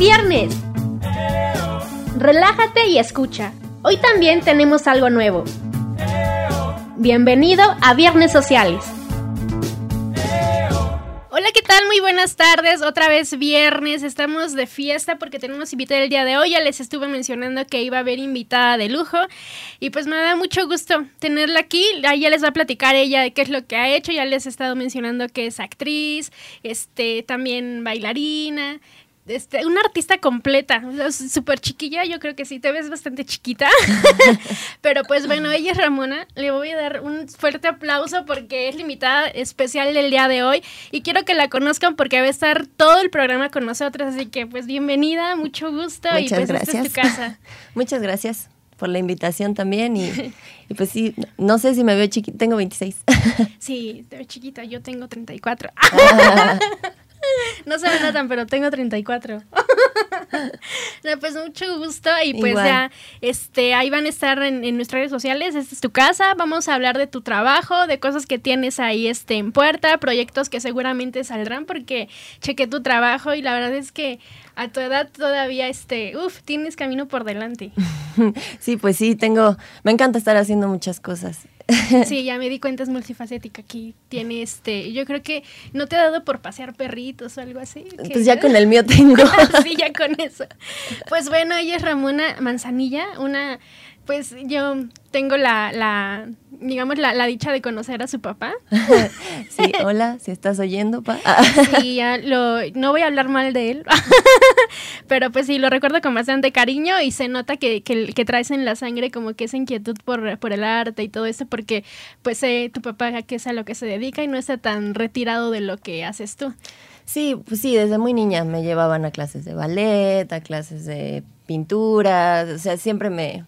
viernes. Relájate y escucha. Hoy también tenemos algo nuevo. Bienvenido a Viernes Sociales. Hola, ¿qué tal? Muy buenas tardes. Otra vez viernes. Estamos de fiesta porque tenemos invitada el día de hoy. Ya les estuve mencionando que iba a haber invitada de lujo. Y pues me da mucho gusto tenerla aquí. Ya les va a platicar ella de qué es lo que ha hecho. Ya les he estado mencionando que es actriz, este, también bailarina. Este, una artista completa, súper chiquilla, yo creo que sí, te ves bastante chiquita. Pero pues bueno, ella es Ramona, le voy a dar un fuerte aplauso porque es limitada especial del día de hoy y quiero que la conozcan porque va a estar todo el programa con nosotros, así que pues bienvenida, mucho gusto Muchas y pues gracias. esta es tu casa. Muchas gracias por la invitación también y, y pues sí, no sé si me veo chiquita, tengo 26. Sí, te ves chiquita, yo tengo 34. No se me notan, pero tengo 34. No, pues mucho gusto y pues Igual. ya, este, ahí van a estar en, en nuestras redes sociales, esta es tu casa, vamos a hablar de tu trabajo, de cosas que tienes ahí este, en puerta, proyectos que seguramente saldrán porque chequé tu trabajo y la verdad es que a tu edad todavía, este, uff, tienes camino por delante. Sí, pues sí, tengo, me encanta estar haciendo muchas cosas. Sí, ya me di cuenta, es multifacética aquí. Tiene este, yo creo que no te ha dado por pasear perritos o algo así. que- Pues ya con el mío tengo. sí, ya con eso. Pues bueno, ella es Ramona Manzanilla, una, pues yo tengo la, la digamos, la, la dicha de conocer a su papá. Sí, hola, si estás oyendo, pa. Sí, ya lo, no voy a hablar mal de él, pero pues sí, lo recuerdo con bastante cariño y se nota que, que, que traes en la sangre como que esa inquietud por, por el arte y todo eso, porque pues eh, tu papá que es a lo que se dedica y no está tan retirado de lo que haces tú. Sí, pues sí, desde muy niña me llevaban a clases de ballet, a clases de pintura, o sea, siempre me,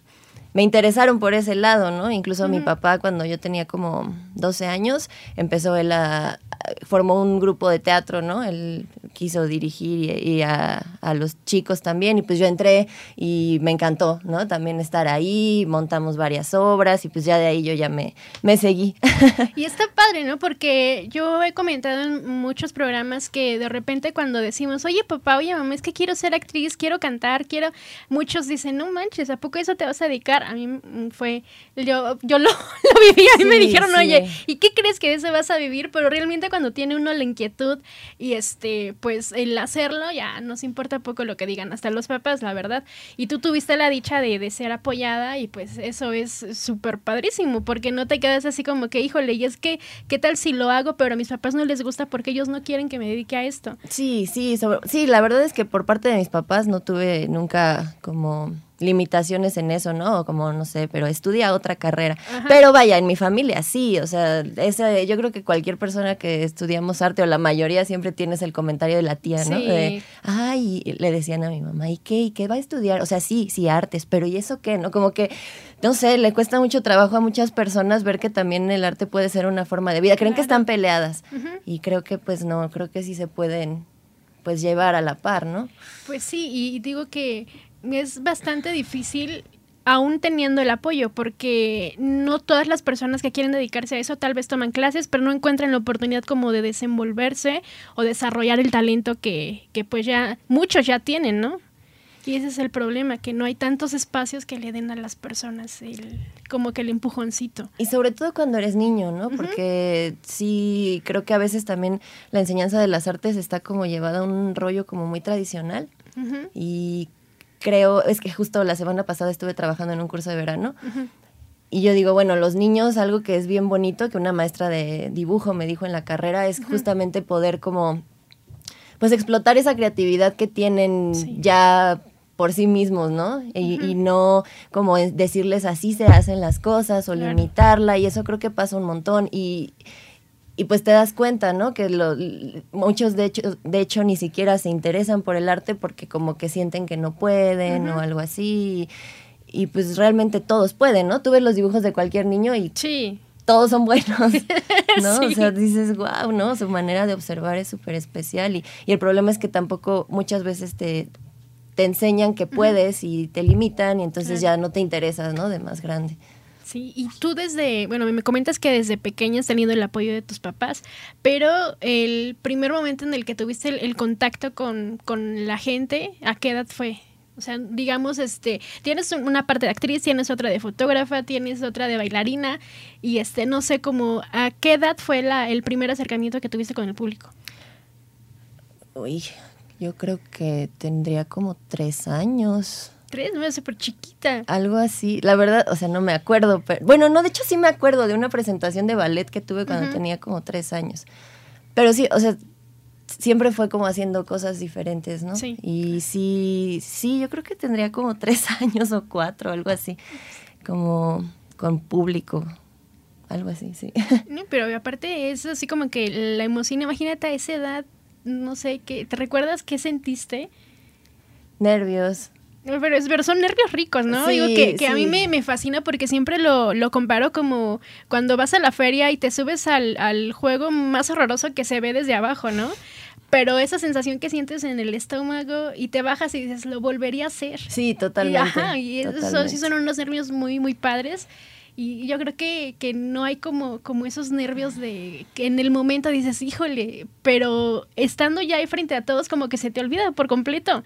me interesaron por ese lado, ¿no? Incluso mi papá, cuando yo tenía como 12 años, empezó él a, formó un grupo de teatro, ¿no? Él quiso dirigir y, y a, a los chicos también, y pues yo entré y me encantó, ¿no? También estar ahí, montamos varias obras y pues ya de ahí yo ya me, me seguí. Y está padre, ¿no? Porque yo he comentado en muchos programas que de repente cuando decimos, oye papá, oye mamá, es que quiero ser actriz, quiero cantar, quiero... Muchos dicen, no manches, ¿a poco eso te vas a dedicar? A mí mm, fue... Yo, yo lo, lo viví, a mí me dijeron, sí. oye, ¿y qué crees que de eso vas a vivir? Pero realmente cuando tiene uno la inquietud y este, pues el hacerlo, ya nos importa poco lo que digan, hasta los papás, la verdad. Y tú tuviste la dicha de, de ser apoyada y pues eso es súper padrísimo, porque no te quedas así como que, híjole, y es que, ¿qué tal si lo hago, pero a mis papás no les gusta porque ellos no quieren que me dedique a esto? Sí, sí, sobre- sí, la verdad es que por parte de mis papás no tuve nunca como limitaciones en eso, ¿no? Como, no sé, pero estudia otra carrera. Ajá. Pero vaya, en mi familia sí, o sea, esa, yo creo que cualquier persona que estudiamos arte, o la mayoría siempre tienes el comentario de la tía, ¿no? Sí. De, ay, le decían a mi mamá, ¿y qué? ¿Y qué va a estudiar? O sea, sí, sí, artes, pero ¿y eso qué? ¿No? Como que, no sé, le cuesta mucho trabajo a muchas personas ver que también el arte puede ser una forma de vida. Creen que están peleadas. Y creo que, pues no, creo que sí se pueden, pues, llevar a la par, ¿no? Pues sí, y digo que es bastante difícil aún teniendo el apoyo, porque no todas las personas que quieren dedicarse a eso tal vez toman clases, pero no encuentran la oportunidad como de desenvolverse o desarrollar el talento que, que pues ya muchos ya tienen, ¿no? Y ese es el problema, que no hay tantos espacios que le den a las personas el, como que el empujoncito. Y sobre todo cuando eres niño, ¿no? Porque sí, creo que a veces también la enseñanza de las artes está como llevada a un rollo como muy tradicional. Y creo, es que justo la semana pasada estuve trabajando en un curso de verano. Y yo digo, bueno, los niños, algo que es bien bonito, que una maestra de dibujo me dijo en la carrera, es justamente poder como, pues explotar esa creatividad que tienen Sí. ya por sí mismos, ¿no? Y, y no como es decirles así se hacen las cosas o Claro. limitarla, y eso creo que pasa un montón. Y, y pues te das cuenta, ¿no? Que lo- muchos de hecho, de hecho ni siquiera se interesan por el arte porque como que sienten que no pueden o algo así. Y, pues realmente todos pueden, ¿no? Tú ves los dibujos de cualquier niño y Sí, todos son buenos, ¿no? Sí. O sea, dices, wow, ¿no? Su manera de observar es súper especial. Y, y el problema es que tampoco muchas veces te, te enseñan que puedes y te limitan y entonces ya no te interesas, ¿no? De más grande. Sí, y tú desde, bueno, me comentas que desde pequeña has tenido el apoyo de tus papás, pero el primer momento en el que tuviste el, contacto con, con, la gente, ¿a qué edad fue? O sea, digamos, este, tienes una parte de actriz, tienes otra de fotógrafa, tienes otra de bailarina, y este, no sé cómo, ¿a qué edad fue la, el primer acercamiento que tuviste con el público? Uy, yo creo que tendría como tres años. Tres, no es súper chiquita. Algo así. La verdad, o sea, no me acuerdo. Pero, bueno, no, de hecho sí me acuerdo de una presentación de ballet que tuve cuando tenía como tres años. Pero sí, o sea, siempre fue como haciendo cosas diferentes, ¿no? Sí. Y sí, sí, yo creo que tendría como tres años o cuatro, algo así. Como con público. Algo así, sí. No, pero aparte es así como que la emoción, imagínate a esa edad, no sé, ¿qué, ¿te recuerdas qué sentiste? Nervios. Pero, es, pero son nervios ricos, ¿no? Digo que, que a mí me, me, fascina porque siempre lo, lo, comparo como cuando vas a la feria y te subes al, al juego más horroroso que se ve desde abajo, ¿no? pero esa sensación que sientes en el estómago y te bajas y dices, lo volvería a hacer. Sí, totalmente. Y, ajá, y eso sí son unos nervios muy, muy padres. Y yo creo que, que, no hay como, como esos nervios de que en el momento dices, híjole, pero estando ya ahí frente a todos, como que se te olvida por completo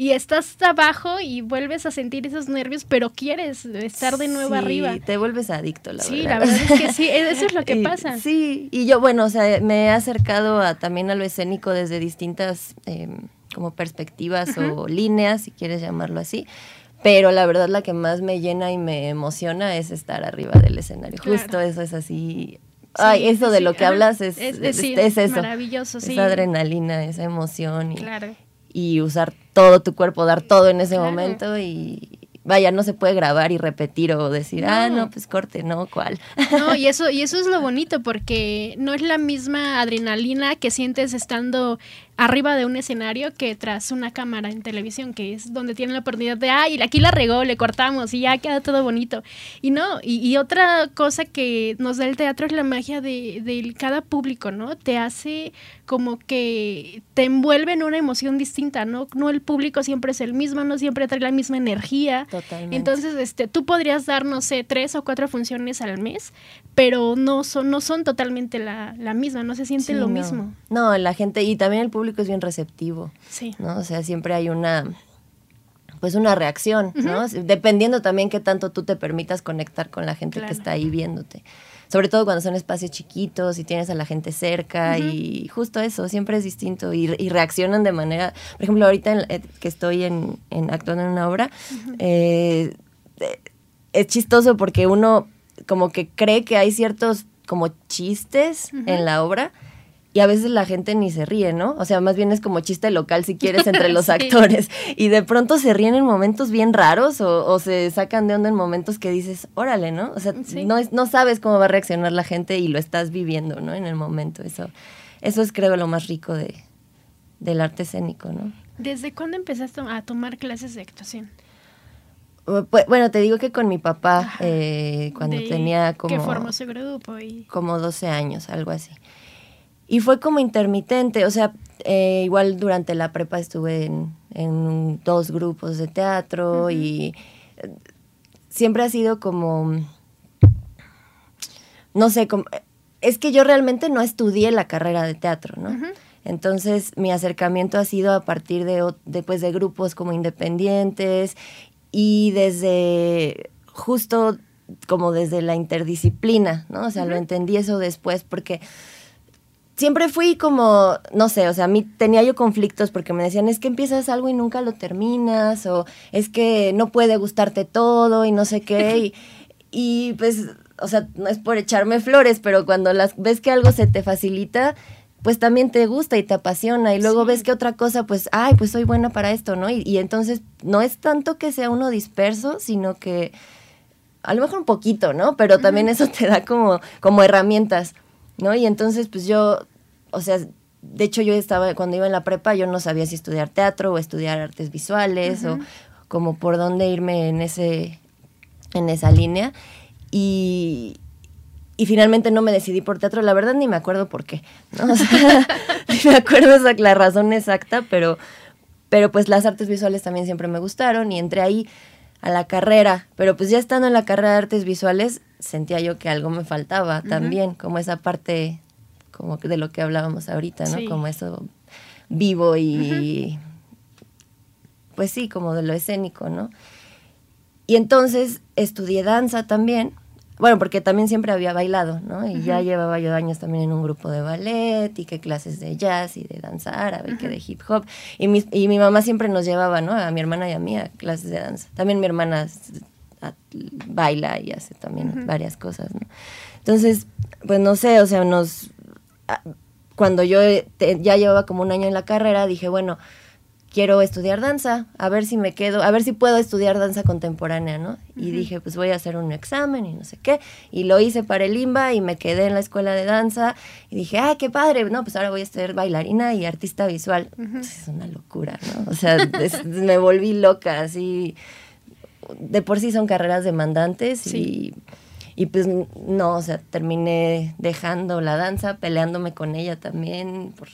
y estás abajo y vuelves a sentir esos nervios, pero quieres estar de nuevo sí, arriba. te vuelves adicto, la verdad. Sí, la verdad es que sí, e-, eso es lo que pasa. Sí, y yo, bueno, o sea, me he acercado a, también a lo escénico desde distintas em, como perspectivas o líneas, si quieres llamarlo así. Pero la verdad la que más me llena y me emociona es estar arriba del escenario. Justo eso es así. Ay, eso de lo que hablas es, es, es, eso. Maravilloso, sí. Esa adrenalina, esa emoción. Y, claro y usar todo tu cuerpo, dar todo en ese momento y vaya, no se puede grabar y repetir o decir, ah, no, pues corte, no, ¿cuál? No, y eso, y eso es lo bonito, porque no es la misma adrenalina que sientes estando arriba de un escenario que tras una cámara en televisión, que es donde tienen la oportunidad de, ay, aquí la regó, le cortamos y ya queda todo bonito. Y no, y, otra cosa que nos da el teatro es la magia de, de, cada público, ¿no? Te hace como que te envuelve en una emoción distinta, ¿no? No el público siempre es el mismo, no siempre trae la misma energía. Totalmente. Entonces, este, tú podrías dar, no sé, tres o cuatro funciones al mes, pero no son, no son totalmente la, la misma, no se siente lo mismo. No, la gente, y también el público es bien receptivo. Sí. ¿no? O sea, siempre hay una pues una reacción, ¿no? Dependiendo también qué tanto tú te permitas conectar con la gente que está ahí viéndote. Sobre todo cuando son espacios chiquitos y tienes a la gente cerca y justo eso, siempre es distinto y, reaccionan de manera, por ejemplo, ahorita eh, que estoy en, actuando en una obra, eh, es chistoso porque uno como que cree que hay ciertos como chistes en la obra y a veces la gente ni se ríe, ¿no? O sea, más bien es como chiste local si quieres entre los actores. Y de pronto se ríen en momentos bien raros o, se sacan de onda en momentos que dices, órale, ¿no? O sea, no, no sabes cómo va a reaccionar la gente y lo estás viviendo, ¿no? En el momento. Eso, eso es creo lo más rico de, del arte escénico, ¿no? ¿Desde cuándo empezaste a tomar clases de actuación? Bueno, te digo que con mi papá, eh, cuando tenía como... ¿Qué formó su grupo? Y... Como 12 años, algo así. Y fue como intermitente, o sea, eh, igual durante la prepa estuve en, dos grupos de teatro y eh, siempre ha sido como, no sé, como, es que yo realmente no estudié la carrera de teatro, ¿no? Entonces mi acercamiento ha sido a partir de, después de grupos como independientes y desde justo como desde la interdisciplina, ¿no? O sea, lo entendí eso después porque siempre fui como, no sé, o sea, a mí tenía yo conflictos porque me decían, es que empiezas algo y nunca lo terminas, o es que no puede gustarte todo y no sé qué. Y, pues, o sea, no es por echarme flores, pero cuando las ves que algo se te facilita, pues también te gusta y te apasiona. Y luego ves que otra cosa, pues, ay, pues soy buena para esto, ¿no? Y, y entonces no es tanto que sea uno disperso, sino que a lo mejor un poquito, ¿no? Pero también eso te da como, como herramientas. ¿No? Y entonces, pues yo, o sea, de hecho yo estaba, cuando iba en la prepa, yo no sabía si estudiar teatro o estudiar artes visuales o como por dónde irme en, ese, en esa línea. Y, y finalmente no me decidí por teatro, la verdad ni me acuerdo por qué, ¿no? O sea, ni me acuerdo esa, la razón exacta, pero, pero pues las artes visuales también siempre me gustaron y entre ahí a la carrera, pero pues ya estando en la carrera de artes visuales, sentía yo que algo me faltaba también, como esa parte como de lo que hablábamos ahorita, ¿no? Como eso vivo y pues sí, como de lo escénico, ¿no? Y entonces estudié danza también, bueno, porque también siempre había bailado, ¿no? Y ya llevaba yo años también en un grupo de ballet y que clases de jazz y de danza árabe, que de hip hop. Y mi, y mi mamá siempre nos llevaba, ¿no? A mi hermana y a mí a clases de danza. También mi hermana baila y hace también varias cosas, ¿no? Entonces, pues no sé, o sea, nos... Cuando yo ya llevaba como un año en la carrera, dije, bueno, quiero estudiar danza, a ver si me quedo, a ver si puedo estudiar danza contemporánea, ¿no? Y dije, pues voy a hacer un examen y no sé qué. Y lo hice para el IMBA y me quedé en la escuela de danza y dije, ah, qué padre, no, pues ahora voy a ser bailarina y artista visual. Es una locura, ¿no? O sea, me volví loca, así. De por sí son carreras demandantes y... Y pues no, o sea, terminé dejando la danza, peleándome con ella también por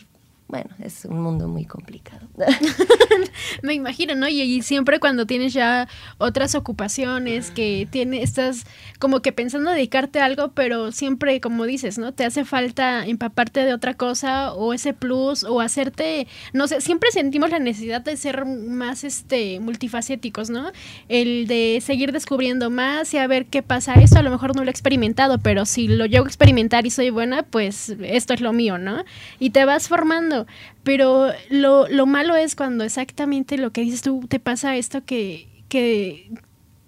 bueno, es un mundo muy complicado. Me imagino, ¿no? Y, siempre cuando tienes ya otras ocupaciones, que tienes, estás como que pensando dedicarte a algo, pero siempre, como dices, ¿no? Te hace falta empaparte de otra cosa o ese plus o hacerte, no sé, siempre sentimos la necesidad de ser más este multifacéticos, ¿no? El de seguir descubriendo más y a ver qué pasa. Esto a lo mejor no lo he experimentado, pero si lo llego a experimentar y soy buena, pues esto es lo mío, ¿no? Y te vas formando pero lo, lo malo es cuando exactamente lo que dices tú te pasa esto que, que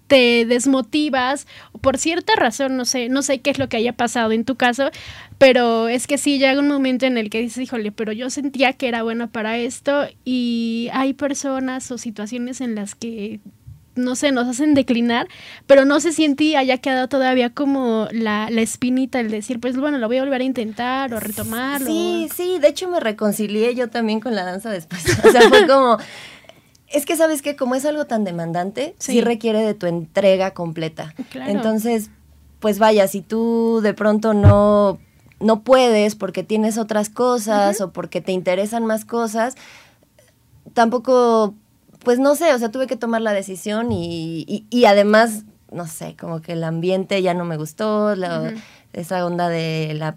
te desmotivas por cierta razón, no sé, no sé qué es lo que haya pasado en tu caso, pero es que sí llega un momento en el que dices, híjole, pero yo sentía que era bueno para esto y hay personas o situaciones en las que no sé, nos hacen declinar, pero no sé si en ti haya quedado todavía como la, la espinita, el decir, pues bueno, lo voy a volver a intentar o retomarlo. Sí, sí, de hecho me reconcilié yo también con la danza después. O sea, fue como... Es que sabes que como es algo tan demandante, sí, requiere de tu entrega completa. Entonces, pues vaya, si tú de pronto no, no puedes porque tienes otras cosas o porque te interesan más cosas, tampoco pues no sé, o sea, tuve que tomar la decisión y, y, además, no sé, como que el ambiente ya no me gustó, esa onda de la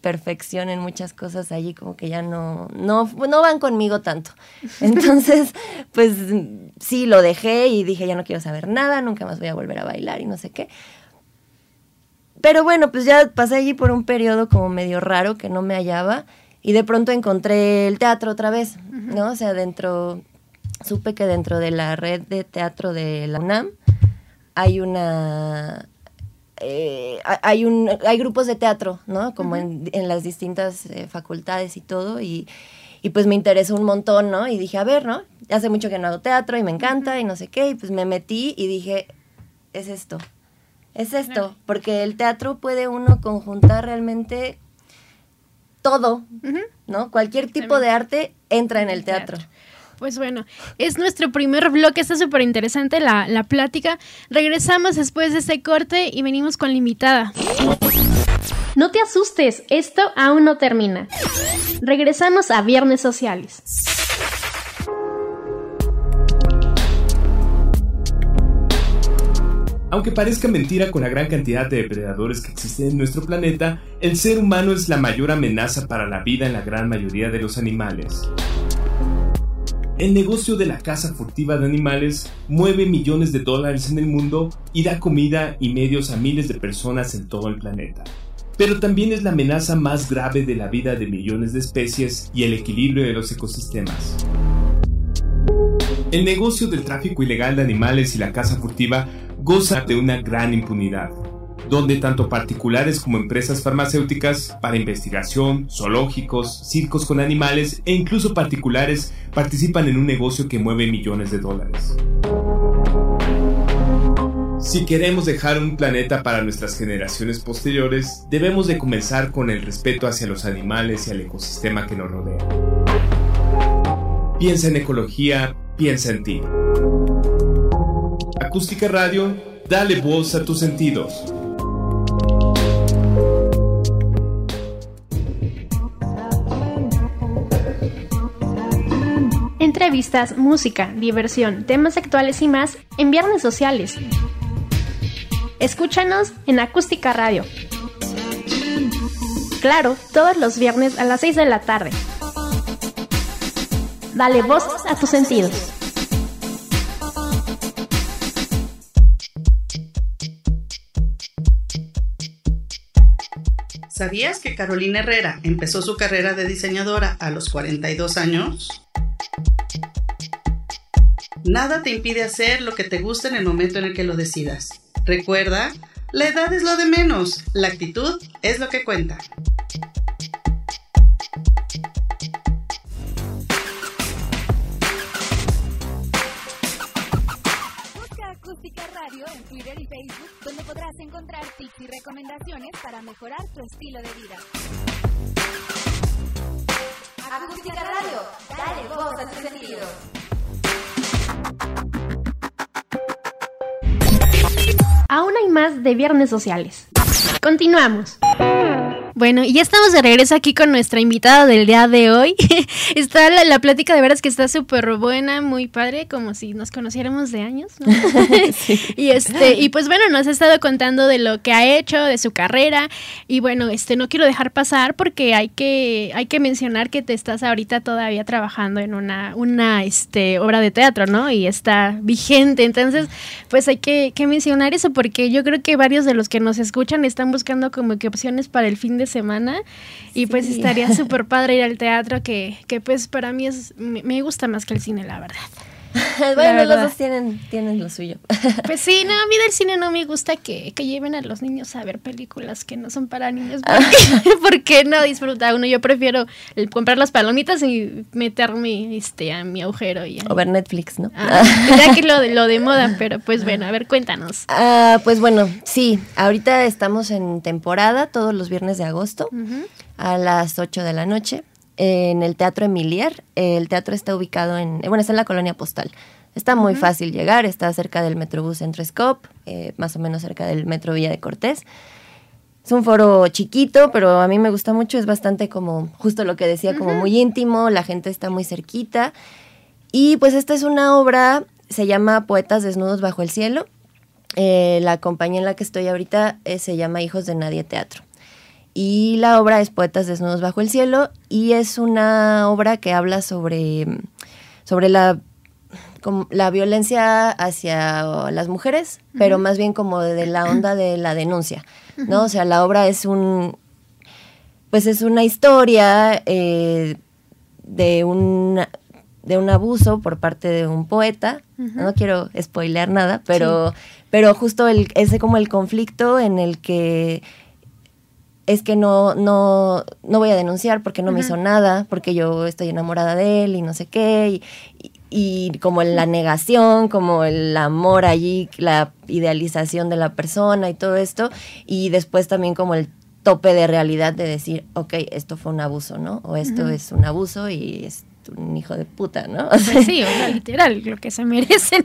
perfección en muchas cosas allí como que ya no, no, no van conmigo tanto. Entonces, pues sí, lo dejé y dije, ya no quiero saber nada, nunca más voy a volver a bailar y no sé qué. Pero bueno, pues ya pasé allí por un periodo como medio raro que no me hallaba y de pronto encontré el teatro otra vez, ¿no? O sea, dentro supe que dentro de la red de teatro de la UNAM hay una eh, hay un hay grupos de teatro no como en, las distintas eh, facultades y todo y, pues me interesó un montón no y dije a ver no hace mucho que no hago teatro y me encanta y no sé qué y pues me metí y dije es esto es esto porque el teatro puede uno conjuntar realmente todo no cualquier tipo de arte entra en el teatro. Pues bueno, es nuestro primer bloque, está súper interesante la, la plática. Regresamos después de este corte y venimos con la invitada. No te asustes, esto aún no termina. Regresamos a Viernes Sociales. Aunque parezca mentira con la gran cantidad de depredadores que existen en nuestro planeta, el ser humano es la mayor amenaza para la vida en la gran mayoría de los animales. El negocio de la caza furtiva de animales mueve millones de dólares en el mundo y da comida y medios a miles de personas en todo el planeta. Pero también es la amenaza más grave de la vida de millones de especies y el equilibrio de los ecosistemas. El negocio del tráfico ilegal de animales y la caza furtiva goza de una gran impunidad donde tanto particulares como empresas farmacéuticas para investigación, zoológicos, circos con animales e incluso particulares participan en un negocio que mueve millones de dólares. Si queremos dejar un planeta para nuestras generaciones posteriores, debemos de comenzar con el respeto hacia los animales y al ecosistema que nos rodea. Piensa en ecología, piensa en ti. Acústica Radio, dale voz a tus sentidos. Entrevistas, música, diversión, temas actuales y más en Viernes Sociales. Escúchanos en Acústica Radio. Claro, todos los viernes a las 6 de la tarde. Dale voz a tus sentidos. ¿Sabías que Carolina Herrera empezó su carrera de diseñadora a los 42 años? Nada te impide hacer lo que te gusta en el momento en el que lo decidas. Recuerda, la edad es lo de menos, la actitud es lo que cuenta. Busca Acústica Radio en Twitter y Facebook, donde podrás encontrar tips y recomendaciones para mejorar tu estilo de vida. Acústica Radio, dale voz a tus sentidos. Aún hay más de Viernes Sociales. Continuamos. Bueno, y ya estamos de regreso aquí con nuestra invitada del día de hoy. está la, la plática de veras que está súper buena, muy padre, como si nos conociéramos de años. ¿no? y este, y pues bueno, nos ha estado contando de lo que ha hecho, de su carrera. Y bueno, este no quiero dejar pasar porque hay que, hay que mencionar que te estás ahorita todavía trabajando en una, una este, obra de teatro, ¿no? Y está vigente. Entonces, pues hay que, que mencionar eso porque yo creo que varios de los que nos escuchan están buscando como que opciones para el fin de semana. Y pues estaría súper padre ir al teatro que, que pues para mí es me gusta más que el cine la verdad bueno, los dos tienen, tienen lo suyo. pues sí no a mí del cine no me gusta que, que lleven a los niños a ver películas que no son para niños porque, porque no disfruta uno yo prefiero el comprar las palomitas y meterme este a mi agujero y o ver Netflix, ¿no? Ah, ya que lo lo de moda pero pues bueno a ver cuéntanos. Ah, pues bueno, sí, ahorita estamos en temporada todos los viernes de agosto a las 8 de la noche en el Teatro Emiliar. El teatro está ubicado en, eh, bueno, está en la colonia postal. Está muy fácil llegar, está cerca del Metrobús Centro Scope, eh, más o menos cerca del Metro Villa de Cortés. Es un foro chiquito, pero a mí me gusta mucho, es bastante como, justo lo que decía, como muy íntimo, la gente está muy cerquita. Y pues esta es una obra, se llama Poetas Desnudos Bajo el Cielo. Eh, la compañía en la que estoy ahorita eh, se llama Hijos de Nadie Teatro. Y la obra es Poetas Desnudos Bajo el Cielo y es una obra que habla sobre, sobre la, como la violencia hacia las mujeres, pero más bien como de la onda de la denuncia, ¿no? O sea, la obra es un, pues es una historia eh, de un de un abuso por parte de un poeta. No quiero spoilear nada, pero, pero justo el, ese como el conflicto en el que es que no, no, no voy a denunciar porque no me hizo nada, porque yo estoy enamorada de él y no sé qué, y, y- y como la negación, como el amor allí, la idealización de la persona y todo esto, y después también como el tope de realidad de decir, ok, esto fue un abuso, ¿no? O esto es un abuso y es un hijo de puta, ¿no? O sea, Pues sí, o sea, literal, lo que se merecen.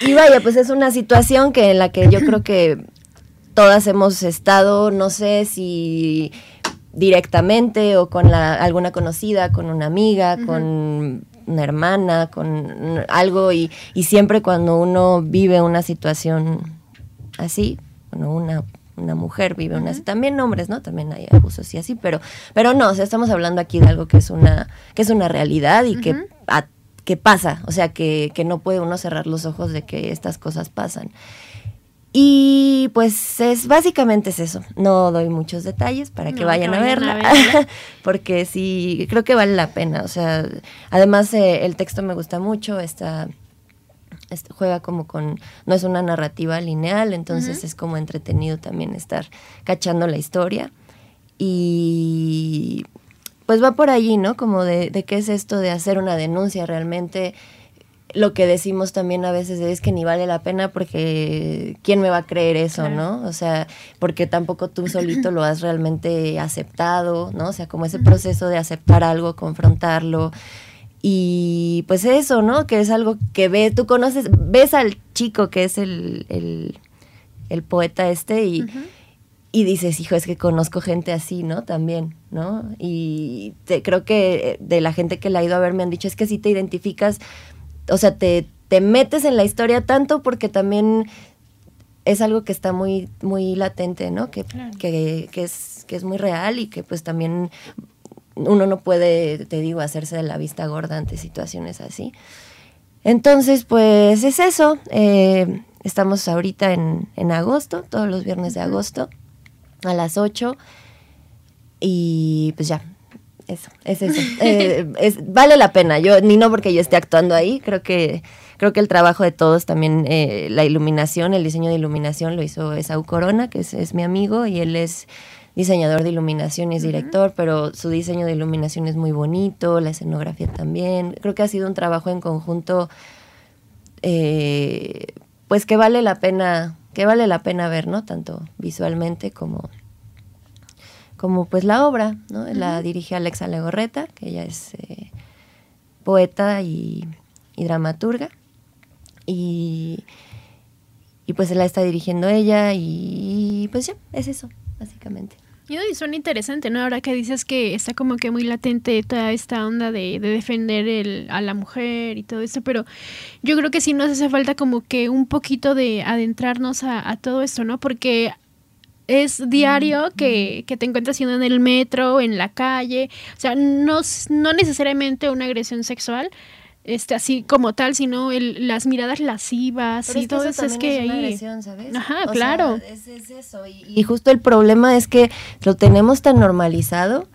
y vaya, pues es una situación que en la que yo creo que todas hemos estado, no sé si directamente o con la, alguna conocida, con una amiga, con una hermana, con algo y, y siempre cuando uno vive una situación así, bueno, una, una mujer vive una también hombres, ¿no? También hay abusos y así, pero, pero no, o sea, estamos hablando aquí de algo que es una, que es una realidad y que, a- que pasa, o sea, que, que no puede uno cerrar los ojos de que estas cosas pasan. Y pues es básicamente es eso. No doy muchos detalles para que vayan, que a vayan a verla, verla. porque sí, creo que vale la pena. O sea, además eh, el texto me gusta mucho, está, este, juega como con, no es una narrativa lineal, entonces es como entretenido también estar cachando la historia. Y pues va por allí, ¿no? Como de, de qué es esto de hacer una denuncia realmente. Lo que decimos también a veces es que ni vale la pena porque ¿quién me va a creer eso, Claro. no? O sea, porque tampoco tú solito lo has realmente aceptado, ¿no? O sea, como ese proceso de aceptar algo, confrontarlo. Y pues eso, ¿no? Que es algo que ve, tú conoces, ves al chico que es el, el, el poeta este y, y dices, hijo, es que conozco gente así, ¿no? También. ¿no? Y creo que de la gente que la ha ido a ver me han dicho, es que si te identificas, o sea, te, te metes en la historia tanto porque también es algo que está muy, muy latente, ¿no? Que, que, que, es, que es muy real y que pues también uno no puede, te digo, hacerse de la vista gorda ante situaciones así. Entonces, pues es eso. Eh, estamos ahorita en, en, agosto, todos los viernes de agosto, a las 8. Y pues ya, eso, es eso. Eh, es, vale la pena. Yo, ni no porque yo esté actuando ahí, creo que, creo que el trabajo de todos también, eh, la iluminación, el diseño de iluminación lo hizo Esau Corona, que es, es mi amigo, y él es diseñador de iluminación y es director, pero su diseño de iluminación es muy bonito, la escenografía también. Creo que ha sido un trabajo en conjunto, eh, pues que vale la pena, que vale la pena ver, ¿no? Tanto visualmente como, como pues la obra, ¿no? La dirige Alexa Legorreta, que ella es eh, poeta y, dramaturga. Y, y pues la está dirigiendo ella y pues ya, es eso, básicamente. Y suena interesante, ¿no? Ahora que dices que está como que muy latente toda esta onda de, defender el, a la mujer y todo esto, pero yo creo que sí nos hace falta como que un poquito de adentrarnos a, todo esto, ¿no? Porque es diario que, que, te encuentras siendo en el metro, en la calle, o sea, no, no necesariamente una agresión sexual, este así como tal, sino el, las miradas lascivas y todo eso, es que es ahí agresión, ¿sabes? Ajá, claro. es, eso y, justo el problema es que lo tenemos tan normalizado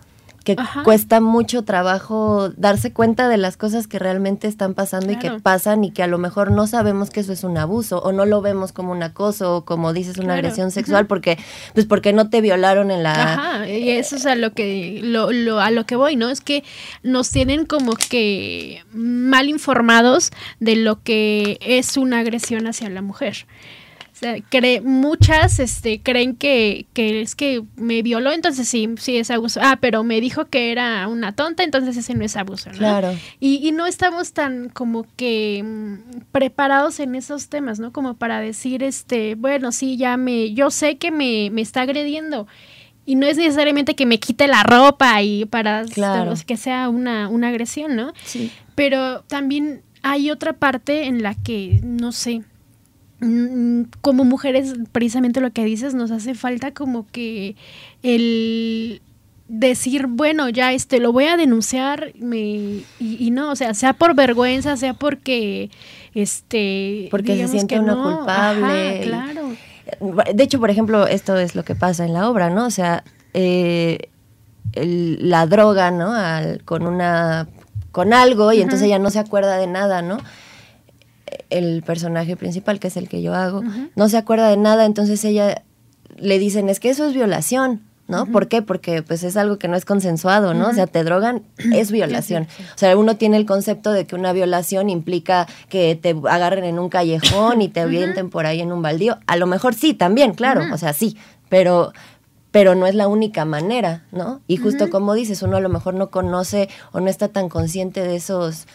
que cuesta mucho trabajo darse cuenta de las cosas que realmente están pasando y que pasan y que a lo mejor no sabemos que eso es un abuso o no lo vemos como un acoso o como dices una agresión sexual porque pues porque no te violaron en la Ajá, y eso es a lo que lo, lo, a lo que voy, ¿no? Es que nos tienen como que mal informados de lo que es una agresión hacia la mujer cree, muchas este, creen que, que, es que me violó, entonces sí, sí es abuso. Ah, pero me dijo que era una tonta, entonces ese no es abuso, ¿no? Claro. Y, y no estamos tan como que mm, preparados en esos temas, ¿no? Como para decir, este, bueno, sí, ya me, yo sé que me, me está agrediendo. Y no es necesariamente que me quite la ropa y para claro. que sea una, una agresión, ¿no? Sí. Pero también hay otra parte en la que, no sé, como mujeres, precisamente lo que dices, nos hace falta como que el decir, bueno, ya este lo voy a denunciar me, y, no, o sea, sea por vergüenza, sea porque este porque se siente una culpable. claro. De hecho, por ejemplo, esto es lo que pasa en la obra, ¿no? O sea, eh, la droga, ¿no? con una con algo y entonces ella no se acuerda de nada, ¿no? El personaje principal, que es el que yo hago, no se acuerda de nada, entonces ella le dicen, es que eso es violación, ¿no? ¿Por qué? Porque pues es algo que no es consensuado, ¿no? O sea, te drogan, es violación. O sea, uno tiene el concepto de que una violación implica que te agarren en un callejón y te avienten por ahí en un baldío. A lo mejor sí, también, claro, o sea, sí, pero pero no es la única manera, ¿no? Y justo como dices, uno a lo mejor no conoce o no está tan consciente de esos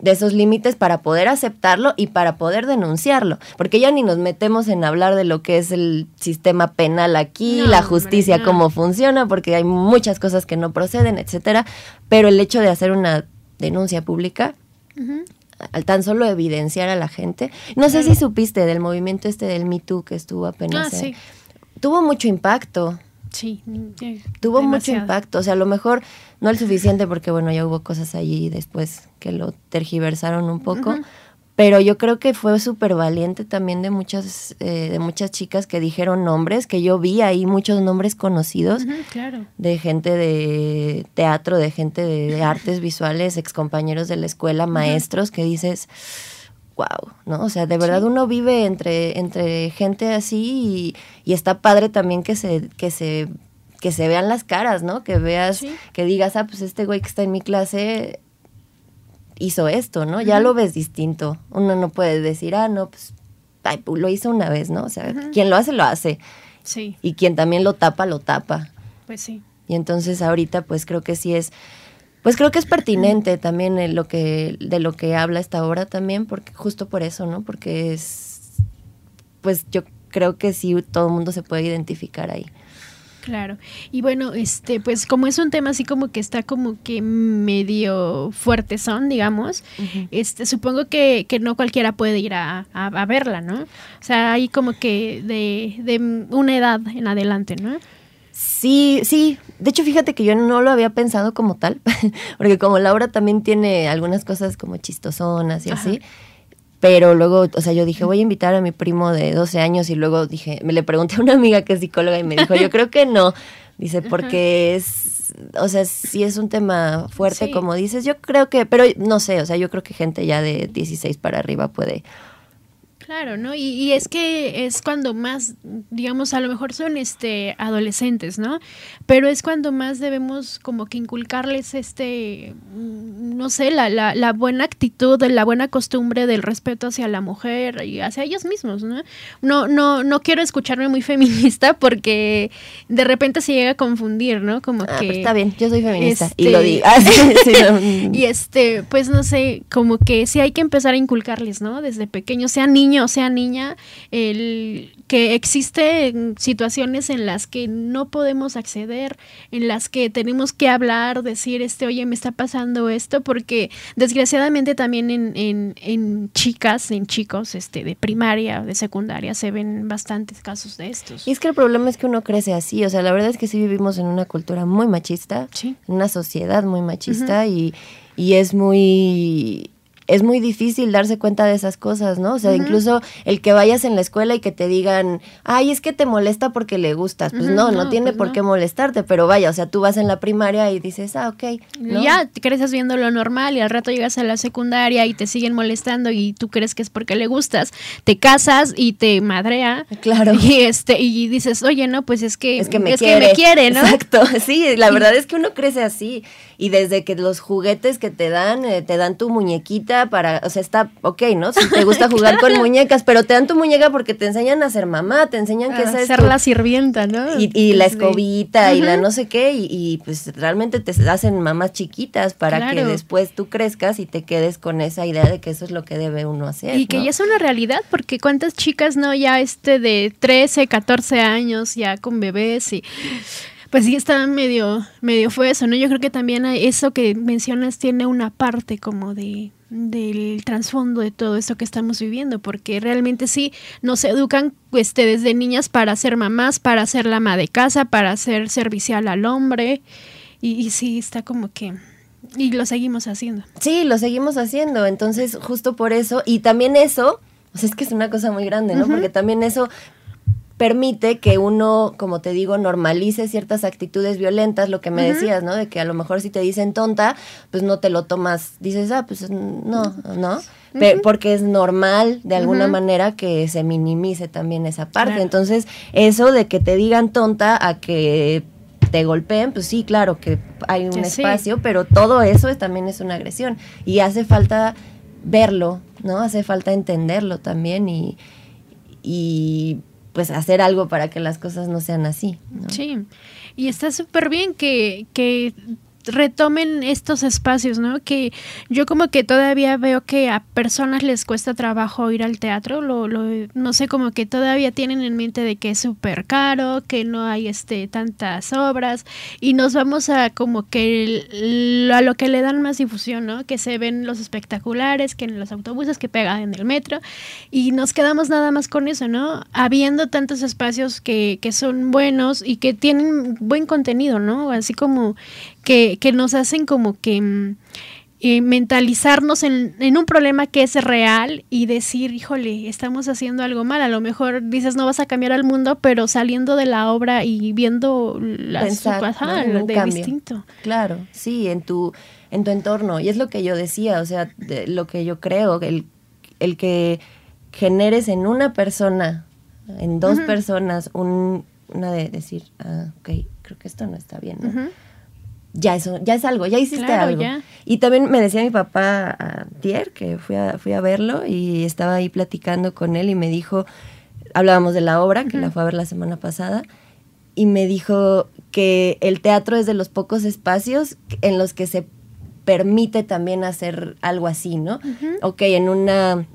de esos límites para poder aceptarlo y para poder denunciarlo, porque ya ni nos metemos en hablar de lo que es el sistema penal aquí, la justicia, cómo funciona, porque hay muchas cosas que no proceden, etcétera, pero el hecho de hacer una denuncia pública al tan solo evidenciar a la gente. No sé si supiste del movimiento este del Me Too que estuvo apenas. Ah, sí. Tuvo mucho impacto. Sí. Tuvo mucho impacto. O sea, a lo mejor no el suficiente porque, bueno, ya hubo cosas allí después que lo tergiversaron un poco. Pero yo creo que fue súper valiente también de muchas, eh, de muchas chicas que dijeron nombres, que yo vi ahí muchos nombres conocidos claro. de gente de teatro, de gente de, artes visuales, excompañeros de la escuela, maestros, que dices, wow, ¿no? O sea, de verdad uno vive entre, entre gente así y, está padre también que se, que se que se vean las caras, ¿no? Que veas, que digas, ah, pues este güey que está en mi clase hizo esto, ¿no? Ya lo ves distinto. Uno no puede decir, ah, no, pues, pues lo hizo una vez, ¿no? O sea, quien lo hace, lo hace. Sí. Y quien también lo tapa, lo tapa. Pues sí. Y entonces ahorita, pues creo que sí es pues creo que es pertinente también lo que, de lo que habla esta obra también, porque justo por eso, ¿no? Porque es, pues yo creo que sí todo el mundo se puede identificar ahí. Claro. Y bueno, este, pues como es un tema así como que está como que medio fuerte son, digamos, este, supongo que, que, no cualquiera puede ir a, a, verla, ¿no? O sea, hay como que de, de una edad en adelante, ¿no? Sí, sí. De hecho, fíjate que yo no lo había pensado como tal, porque como Laura también tiene algunas cosas como chistosonas y así. Pero luego, o sea, yo dije, voy a invitar a mi primo de 12 años y luego dije, me le pregunté a una amiga que es psicóloga y me dijo, yo creo que no. Dice, porque es, o sea, si es un tema fuerte, como dices, yo creo que, pero no sé, o sea, yo creo que gente ya de 16 para arriba puede Claro, ¿no? Y, es que es cuando más, digamos, a lo mejor son este adolescentes, ¿no? Pero es cuando más debemos como que inculcarles este, mm, no sé, la, la, la buena actitud, la buena costumbre del respeto hacia la mujer y hacia ellos mismos, ¿no? No, no, no quiero escucharme muy feminista porque de repente se llega a confundir, ¿no? Como ah, que... Está bien, yo soy feminista y lo digo. y este, pues no sé, como que sí hay que empezar a inculcarles, ¿no? Desde pequeños, sean niños o sea niña, el que existen situaciones en las que no podemos acceder, en las que tenemos que hablar, decir, este, oye, me está pasando esto, porque desgraciadamente también en, en, en chicas, en chicos este, de primaria, de secundaria, se ven bastantes casos de estos. Y es que el problema es que uno crece así, o sea, la verdad es que sí vivimos en una cultura muy machista, en una sociedad muy machista y, y es muy es muy difícil darse cuenta de esas cosas, ¿no? O sea, incluso el que vayas en la escuela y que te digan, ay, es que te molesta porque le gustas. Pues no, no, tiene pues por qué molestarte, pero vaya, o sea, tú vas en la primaria y dices, ah, ok. Ya, creces viendo lo normal y al rato llegas a la secundaria y te siguen molestando y tú crees que es porque le gustas. Te casas y te madrea. Claro. Y, este, y dices, oye, no, pues es que, es que me, quiere. ¿no? Exacto, sí, la verdad es que uno crece así. Y desde que los juguetes que te dan, eh, te dan tu muñequita para, o sea, está ok, ¿no? Si te gusta jugar con muñecas, pero te dan tu muñeca porque te enseñan a ser mamá, te enseñan que es ser la sirvienta, ¿no? Y, la escobita y la no sé qué, y, pues realmente te hacen mamás chiquitas para que después tú crezcas y te quedes con esa idea de que eso es lo que debe uno hacer. Y que ya es una realidad, porque cuántas chicas, ¿no? Ya este de 13, 14 años, ya con bebés y pues sí está medio, medio fue eso, ¿no? Yo creo que también eso que mencionas tiene una parte como de del trasfondo de todo esto que estamos viviendo, porque realmente sí nos educan este, desde niñas para ser mamás, para ser la ama de casa, para ser servicial al hombre, y, sí está como que... Y lo seguimos haciendo. Sí, lo seguimos haciendo, entonces justo por eso, y también eso, o sea, es que es una cosa muy grande, ¿no? Porque también eso permite que uno, como te digo, normalice ciertas actitudes violentas, lo que me decías, ¿no? De que a lo mejor si te dicen tonta, pues no te lo tomas, dices, ah, pues no, ¿no? Porque es normal de alguna manera que se minimice también esa parte. Entonces, eso de que te digan tonta a que te golpeen, pues sí, claro que hay un espacio, pero todo eso es, también es una agresión y hace falta verlo, ¿no? Hace falta entenderlo también y, y pues hacer algo para que las cosas no sean así. Sí, y está súper bien que, que retomen estos espacios, ¿no? Que yo como que todavía veo que a personas les cuesta trabajo ir al teatro, lo, lo no sé, como que todavía tienen en mente de que es súper caro, que no hay este tantas obras y nos vamos a como que a lo que le dan más difusión, ¿no? Que se ven los espectaculares, que en los autobuses, que pegan en el metro y nos quedamos nada más con eso, ¿no? Habiendo tantos espacios que, que son buenos y que tienen buen contenido, ¿no? Así como que, que nos hacen como que mm, eh, mentalizarnos en, en, un problema que es real y decir, híjole, estamos haciendo algo mal. A lo mejor dices, no vas a cambiar al mundo, pero saliendo de la obra y viendo las Pensar, de distinto. Claro, sí, en tu, en tu entorno. Y es lo que yo decía, o sea, lo que yo creo, el, el que generes en una persona, en dos personas, un, una de decir, ah, ok, creo que esto no está bien, ¿no? Ya eso, ya es algo, ya hiciste algo. Y también me decía mi papá ayer que fui a, fui a verlo y estaba ahí platicando con él y me dijo, hablábamos de la obra, que la fue a ver la semana pasada, y me dijo que el teatro es de los pocos espacios en los que se permite también hacer algo así, ¿no? Ok, en una,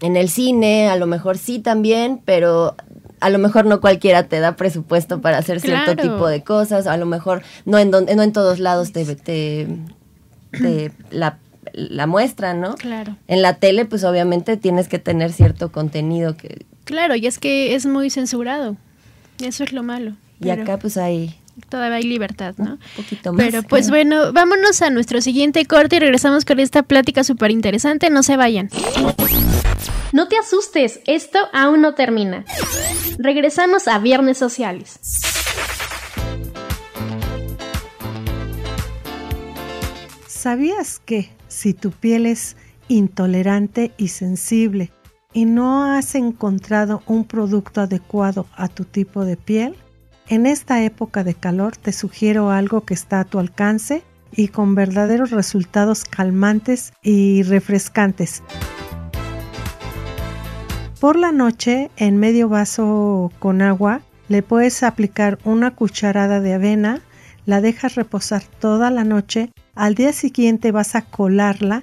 en el cine a lo mejor sí también, pero a lo mejor no cualquiera te da presupuesto para hacer cierto tipo de cosas, a lo mejor no en, don- no en todos lados te, te, te la, la muestran, ¿no? Claro. En la tele, pues obviamente tienes que tener cierto contenido que... Claro, y es que es muy censurado. Eso es lo malo. Y pero acá pues hay todavía hay libertad, ¿no? un poquito más. Pero pues creo. bueno, vámonos a nuestro siguiente corte y regresamos con esta plática súper interesante. No se vayan. No te asustes, esto aún no termina. Regresamos a Viernes Sociales. ¿Sabías que si tu piel es intolerante y sensible y no has encontrado un producto adecuado a tu tipo de piel? En esta época de calor te sugiero algo que está a tu alcance y con verdaderos resultados calmantes y refrescantes. Por la noche, en medio vaso con agua, le puedes aplicar una cucharada de avena, la dejas reposar toda la noche, al día siguiente vas a colarla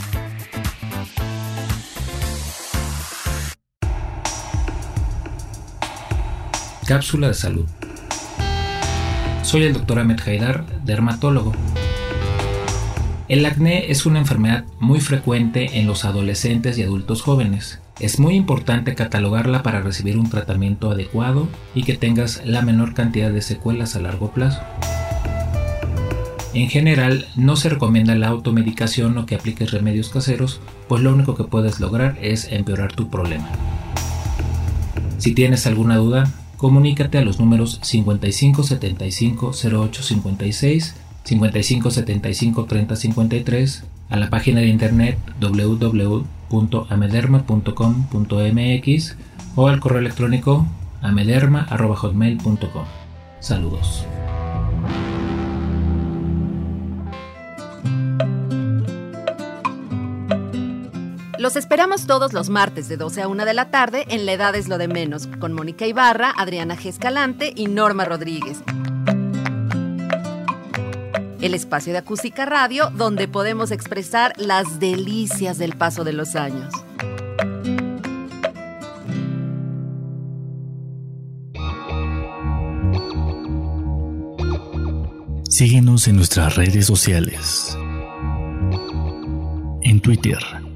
Cápsula de salud. Soy el Dr. Ahmed Haidar, dermatólogo. El acné es una enfermedad muy frecuente en los adolescentes y adultos jóvenes. Es muy importante catalogarla para recibir un tratamiento adecuado y que tengas la menor cantidad de secuelas a largo plazo. En general, no se recomienda la automedicación o que apliques remedios caseros, pues lo único que puedes lograr es empeorar tu problema. Si tienes alguna duda, comunícate a los números 55 75 08 56, 55 75 30 53, a la página de internet www.amederma.com.mx o al correo electrónico amederma.hotmail.com. Saludos. Los esperamos todos los martes de 12 a 1 de la tarde en La Edad es lo de menos, con Mónica Ibarra, Adriana G. Escalante y Norma Rodríguez. El espacio de acústica radio donde podemos expresar las delicias del paso de los años. Síguenos en nuestras redes sociales. En Twitter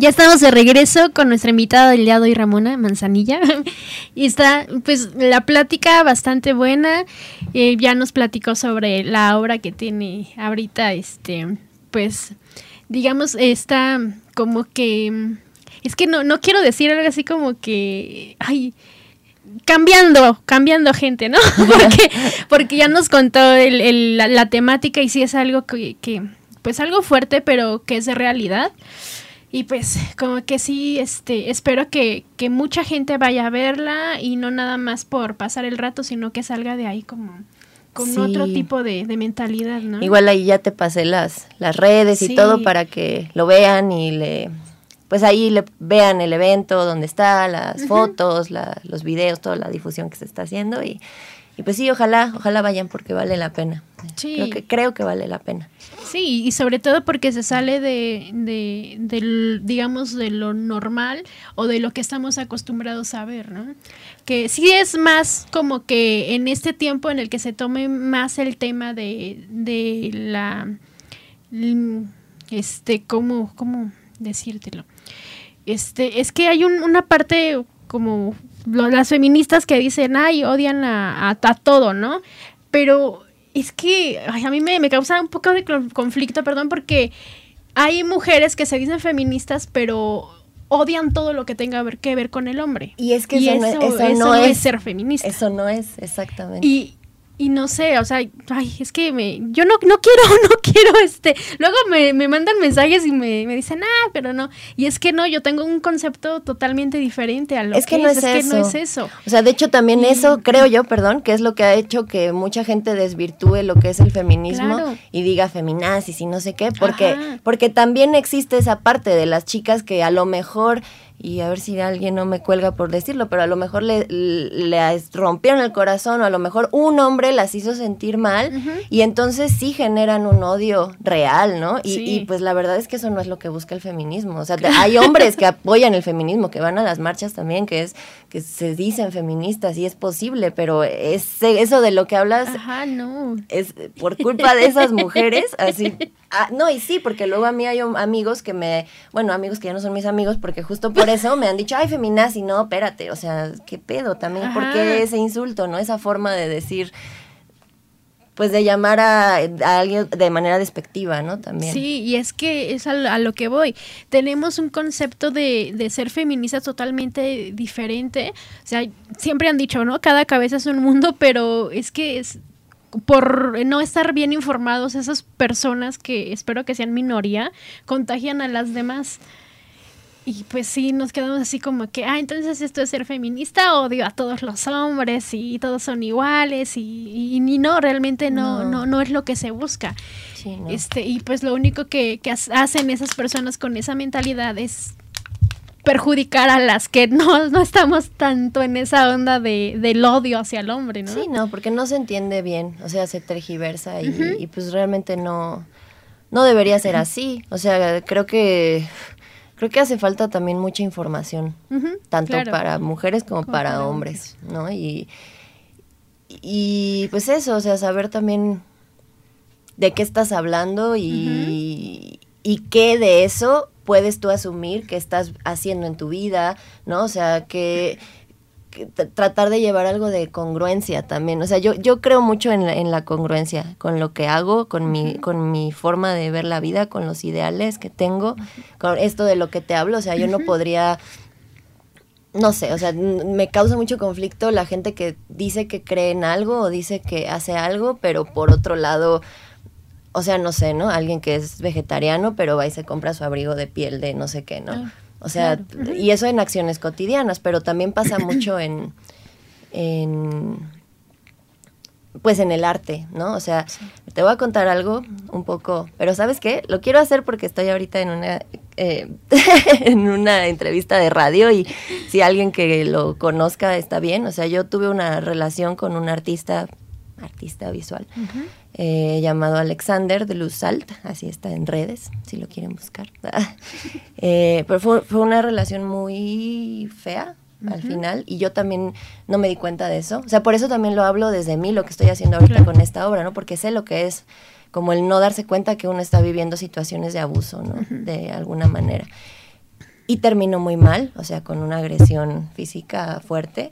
Ya estamos de regreso con nuestra invitada del día de hoy, Ramona Manzanilla. y está, pues, la plática bastante buena. Eh, ya nos platicó sobre la obra que tiene ahorita, este, pues, digamos, está como que. Es que no, no quiero decir algo así como que. Ay. Cambiando, cambiando gente, ¿no? porque, porque ya nos contó el- el- la, la temática y sí es algo que, que, pues algo fuerte, pero que es de realidad. Y pues como que sí, este, espero que, que mucha gente vaya a verla y no nada más por pasar el rato, sino que salga de ahí como con Sí. otro tipo de, de mentalidad, ¿no? Igual ahí ya te pasé las, las redes Sí. y todo para que lo vean y le pues ahí le vean el evento, donde está, las fotos, la- los videos, toda la difusión que se está haciendo y, y pues sí, ojalá, ojalá vayan porque vale la pena. Sí. Creo que, creo que vale la pena. Sí, y sobre todo porque se sale de, de, del, digamos, de lo normal o de lo que estamos acostumbrados a ver, ¿no? Que sí es más como que en este tiempo en el que se tome más el tema de, de la, mm, este, ¿cómo, cómo decírtelo? Este, es que hay un- una parte como las feministas que dicen, ay, odian a, a- a todo, ¿no? Pero es que ay, a mí me, me causa un poco de conflicto, perdón, porque hay mujeres que se dicen feministas, pero odian todo lo que tenga que ver con el hombre. Y es que eso, no, es, ser feminista. Eso no es, exactamente. Y, y no sé, o sea, ay, es que me, yo no, no quiero, no quiero, este, luego me, me mandan mensajes y me, me, dicen, ah, pero no, y es que no, yo tengo un concepto totalmente diferente a lo es que, no es, es, que no es eso. O sea, de hecho también eso, creo yo, perdón, que es lo que ha hecho que mucha gente desvirtúe lo que es el feminismo y diga feminazis y no sé qué, porque, porque también existe esa parte de las chicas que a lo mejor y a ver si alguien no me cuelga por decirlo, pero a lo mejor le, le rompieron el corazón o a lo mejor un hombre las hizo sentir mal y entonces sí generan un odio real, ¿no? Y, y, pues la verdad es que eso no es lo que busca el feminismo. O sea, hay hombres que apoyan el feminismo, que van a las marchas también, que es que se dicen feministas y es posible, pero es, eso de lo que hablas no. es por culpa de esas mujeres, así Ah, no, y sí, porque luego a mí hay amigos que me, bueno, amigos que ya no son mis amigos, porque justo por eso me han dicho, ay, feminazi, no, espérate, o sea, qué pedo también, ¿por qué ese insulto, no? Esa forma de decir, pues de llamar a, alguien de manera despectiva, ¿no? También. Sí, y es que es a, lo que voy. Tenemos un concepto de, de ser feminista totalmente diferente. O sea, siempre han dicho, ¿no? Cada cabeza es un mundo, pero es que es, por no estar bien informados, esas personas que espero que sean minoría, contagian a las demás. Y pues sí, nos quedamos así como que, ah, entonces esto es ser feminista, odio a todos los hombres y todos son iguales y, y, no, realmente no, no, no, es lo que se busca. este, y pues lo único que, que hacen esas personas con esa mentalidad es perjudicar a las que no, no estamos tanto en esa onda de, del odio hacia el hombre, ¿no? Sí, no, porque no se entiende bien, o sea, se tergiversa y, pues realmente no, no debería ser así. O sea, creo que creo que hace falta también mucha información, tanto para mujeres como, para, hombres, ¿no? Y, y pues eso, o sea, saber también de qué estás hablando y, y qué de eso puedes tú asumir que estás haciendo en tu vida, ¿no? O sea, que, tratar de llevar algo de congruencia también. O sea, yo, yo creo mucho en la, en la congruencia, con lo que hago, con mi, con mi forma de ver la vida, con los ideales que tengo, con esto de lo que te hablo. O sea, yo no podría no sé, o sea, me causa mucho conflicto la gente que dice que cree en algo o dice que hace algo, pero por otro lado o sea, no sé, ¿no? Alguien que es vegetariano, pero va y se compra su abrigo de piel de no sé qué, ¿no? Ah, o sea, y eso en acciones cotidianas, pero también pasa mucho en, en pues en el arte, ¿no? O sea, te voy a contar algo un poco, pero ¿sabes qué? Lo quiero hacer porque estoy ahorita en una eh, en una entrevista de radio y si alguien que lo conozca está bien, o sea, yo tuve una relación con un artista artista visual, eh, llamado Alexander de Luz Salt, así está en redes, si lo quieren buscar. Eh, pero fue, una relación muy fea al final y yo también no me di cuenta de eso. O sea, por eso también lo hablo desde mí, lo que estoy haciendo ahorita con esta obra, ¿no? Porque sé lo que es como el no darse cuenta que uno está viviendo situaciones de abuso, ¿no? De alguna manera. Y terminó muy mal, o sea, con una agresión física fuerte.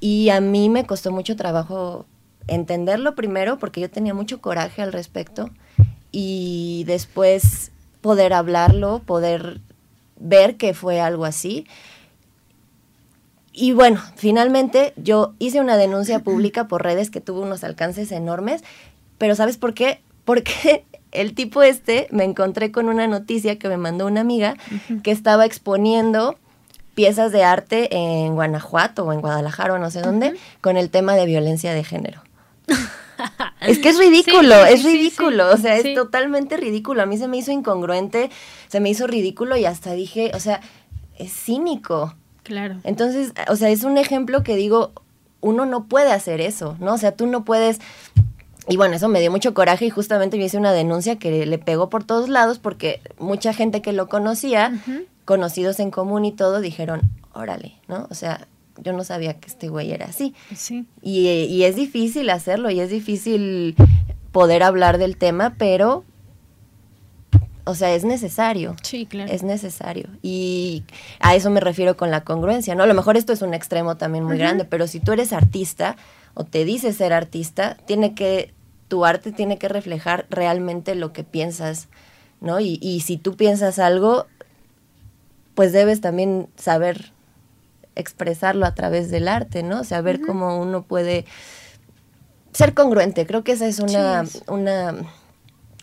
Y a mí me costó mucho trabajo entenderlo primero, porque yo tenía mucho coraje al respecto, y después poder hablarlo, poder ver que fue algo así. Y bueno, finalmente yo hice una denuncia pública por redes que tuvo unos alcances enormes, pero ¿sabes por qué? Porque el tipo este me encontré con una noticia que me mandó una amiga que estaba exponiendo piezas de arte en Guanajuato o en Guadalajara o no sé dónde con el tema de violencia de género es que es ridículo, es ridículo, o sea, es totalmente ridículo. A mí se me hizo incongruente, se me hizo ridículo y hasta dije, o sea, es cínico. Claro. Entonces, o sea, es un ejemplo que digo, uno no puede hacer eso, ¿no? O sea, tú no puedes... Y bueno, eso me dio mucho coraje y justamente me hice una denuncia que le pegó por todos lados porque mucha gente que lo conocía, conocidos en común y todo, dijeron, órale, ¿no? O sea, yo no sabía que este güey era así. Sí. Y, y, es difícil hacerlo y es difícil poder hablar del tema, pero, o sea, es necesario. Sí, claro. Es necesario. Y a eso me refiero con la congruencia, ¿no? A lo mejor esto es un extremo también muy grande, pero si tú eres artista o te dices ser artista, tiene que, tu arte tiene que reflejar realmente lo que piensas ¿no? Y, y si tú piensas algo, pues debes también saber expresarlo a través del arte, ¿no? Saber cómo uno puede ser congruente. Creo que esa es una, una,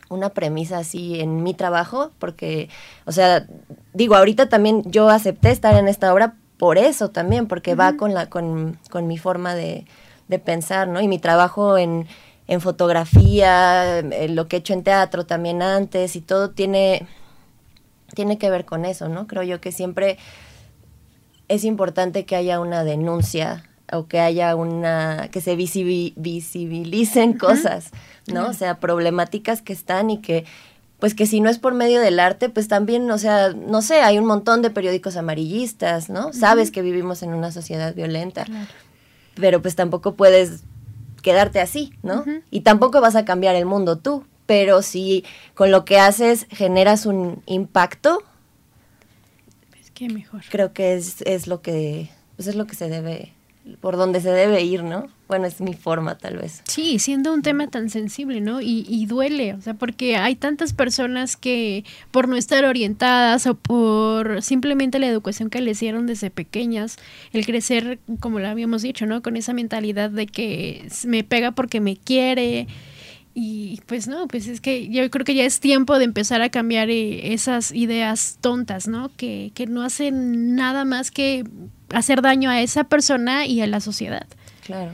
una premisa así en mi trabajo, porque, o sea, digo, ahorita también yo acepté estar en esta obra por eso también, porque va con, la, con, con mi forma de, de, pensar, ¿no? Y mi trabajo en, en fotografía, lo que he hecho en teatro también antes y todo tiene, tiene que ver con eso, ¿no? Creo yo que siempre es importante que haya una denuncia o que haya una, que se visibilicen cosas, ¿no? O sea, problemáticas que están y que, pues que si no es por medio del arte, pues también, o sea, no sé, hay un montón de periódicos amarillistas, ¿no? Sabes que vivimos en una sociedad violenta, pero pues tampoco puedes quedarte así, ¿no? Y tampoco vas a cambiar el mundo tú, pero si con lo que haces generas un impacto, qué mejor. Creo que es, es lo que, pues es lo que se debe por donde se debe ir, ¿no? Bueno, es mi forma tal vez. Sí, siendo un tema tan sensible, ¿no? Y, y, duele, o sea, porque hay tantas personas que por no estar orientadas o por simplemente la educación que les dieron desde pequeñas, el crecer, como lo habíamos dicho, ¿no? Con esa mentalidad de que me pega porque me quiere. Y pues no, pues es que yo creo que ya es tiempo de empezar a cambiar eh, esas ideas tontas, ¿no? Que, que no hacen nada más que hacer daño a esa persona y a la sociedad. Claro.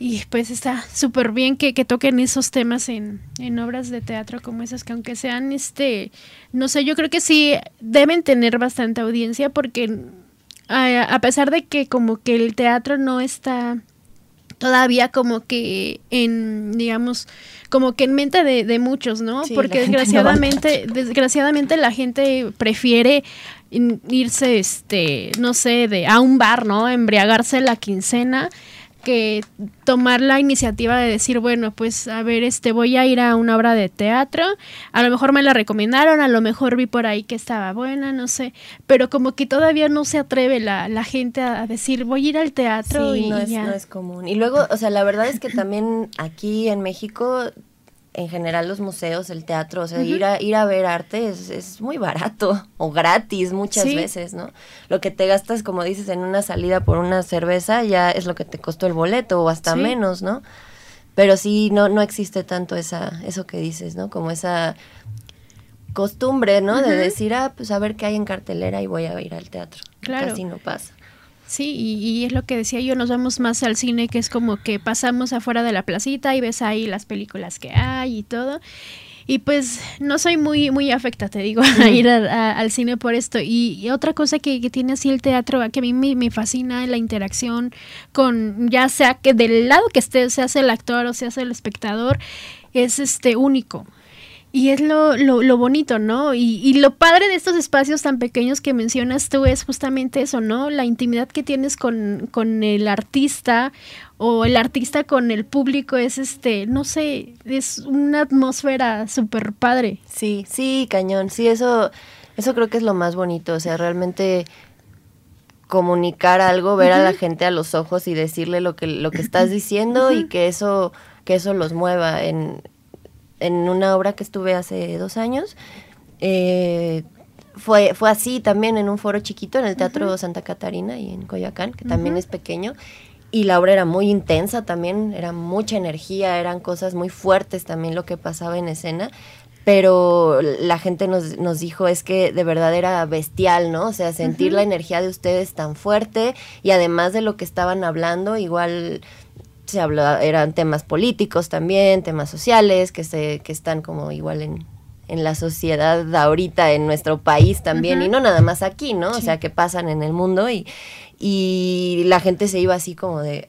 Y pues está súper bien que, que, toquen esos temas en, en, obras de teatro como esas, que aunque sean, este, no sé, yo creo que sí deben tener bastante audiencia porque a, a pesar de que como que el teatro no está todavía como que en, digamos, como que en mente de, de muchos, ¿no? Sí, Porque desgraciadamente, desgraciadamente la gente prefiere irse, este, no sé, de a un bar, ¿no? Embriagarse la quincena que tomar la iniciativa de decir, bueno, pues a ver, este voy a ir a una obra de teatro, a lo mejor me la recomendaron, a lo mejor vi por ahí que estaba buena, no sé, pero como que todavía no se atreve la, la gente a, decir, voy a ir al teatro Sí, y no es, ya. no es común. Y luego, o sea, la verdad es que también aquí en México, en general los museos, el teatro, o sea, ir, a, ir a ver arte es, es muy barato o gratis muchas Sí. veces, ¿no? Lo que te gastas, como dices, en una salida por una cerveza ya es lo que te costó el boleto o hasta Sí. menos, ¿no? Pero sí, no, no existe tanto esa, eso que dices, ¿no? Como esa costumbre, ¿no? De decir, ah, pues a ver qué hay en cartelera y voy a ir al teatro. Claro. Casi no pasa. Sí, y, y es lo que decía yo, nos vamos más al cine, que es como que pasamos afuera de la placita y ves ahí las películas que hay y todo. Y pues no soy muy, muy afecta, te digo, a ir a- a- al cine por esto. Y, y otra cosa que, que tiene así el teatro, que a mí me, me fascina, la interacción con, ya sea que del lado que esté, se hace el actor o se hace el espectador, es este único. Y es lo, lo, lo bonito, ¿no? Y, y lo padre de estos espacios tan pequeños que mencionas tú es justamente eso, ¿no? La intimidad que tienes con, con el artista o el artista con el público es este, no sé, es una atmósfera súper padre. Sí, sí, cañón. Sí, eso, eso creo que es lo más bonito. O sea, realmente comunicar algo, ver a la gente a los ojos y decirle lo que, lo que estás diciendo y que eso, que eso los mueva. En, en una obra que estuve hace dos años, eh, fue, fue así también en un foro chiquito en el Teatro Santa Catarina y en Coyoacán, que también es pequeño. Y la obra era muy intensa también, era mucha energía, eran cosas muy fuertes también lo que pasaba en escena. Pero la gente nos, nos dijo es que de verdad era bestial, ¿no? O sea, sentir la energía de ustedes tan fuerte y además de lo que estaban hablando, igual se hablaba, eran temas políticos también, temas sociales, que se, que están como igual en, en la sociedad ahorita, en nuestro país también, y no nada más aquí, ¿no? O sea, que pasan en el mundo y, y la gente se iba así como de,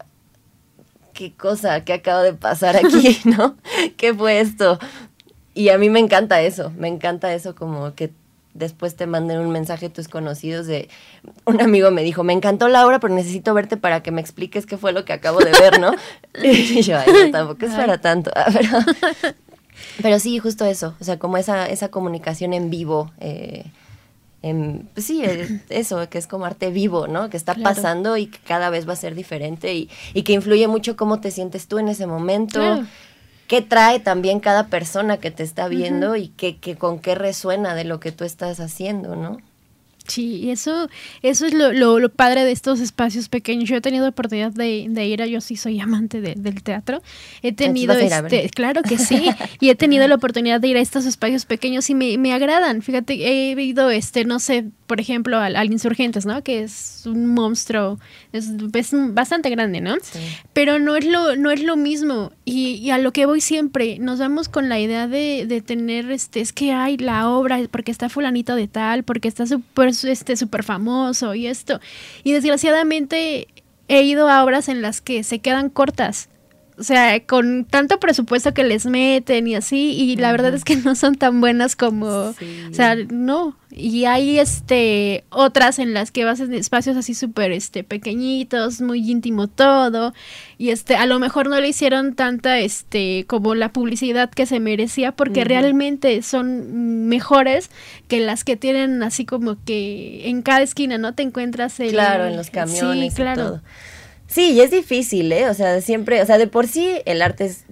qué cosa, qué acaba de pasar aquí, ¿no? ¿Qué fue esto? Y a mí me encanta eso, me encanta eso como que después te manden un mensaje tus conocidos de un amigo me dijo, me encantó la obra, pero necesito verte para que me expliques qué fue lo que acabo de ver, ¿no? y yo, ay, no, tampoco es para tanto. Pero, pero sí, justo eso, o sea, como esa, esa comunicación en vivo. eh, en- pues sí, eh, eso, que es como arte vivo, ¿no? Que está Claro. pasando y que cada vez va a ser diferente y, y que influye mucho cómo te sientes tú en ese momento Claro. Qué trae también cada persona que te está viendo y qué, qué, con qué resuena de lo que tú estás haciendo, ¿no? Sí, y eso, eso es lo, lo, lo, padre de estos espacios pequeños. Yo he tenido oportunidad de, de ir a, yo sí soy amante de, del teatro. He tenido, este, claro que sí, y he tenido la oportunidad de ir a estos espacios pequeños y me, me agradan. Fíjate, he ido, este, no sé, por ejemplo, al, al, Insurgentes, ¿no? Que es un monstruo, es, es bastante grande, ¿no? Sí. Pero no es lo, no es lo mismo. Y, y, a lo que voy siempre, nos vamos con la idea de, de tener, este, es que hay la obra, porque está fulanito de tal, porque está súper este súper famoso y esto. Y desgraciadamente he ido a obras en las que se quedan cortas. O sea, con tanto presupuesto que les meten y así, y la uh -huh. verdad es que no son tan buenas como, sí. o sea, no. Y hay este otras en las que vas en espacios así súper este pequeñitos, muy íntimo todo, y este a lo mejor no le hicieron tanta este como la publicidad que se merecía porque uh -huh. realmente son mejores que las que tienen así como que en cada esquina, ¿no? Te encuentras el Claro, en los camiones sí, claro. y todo. Sí, y es difícil, ¿eh? O sea, siempre, o sea, de por sí el arte es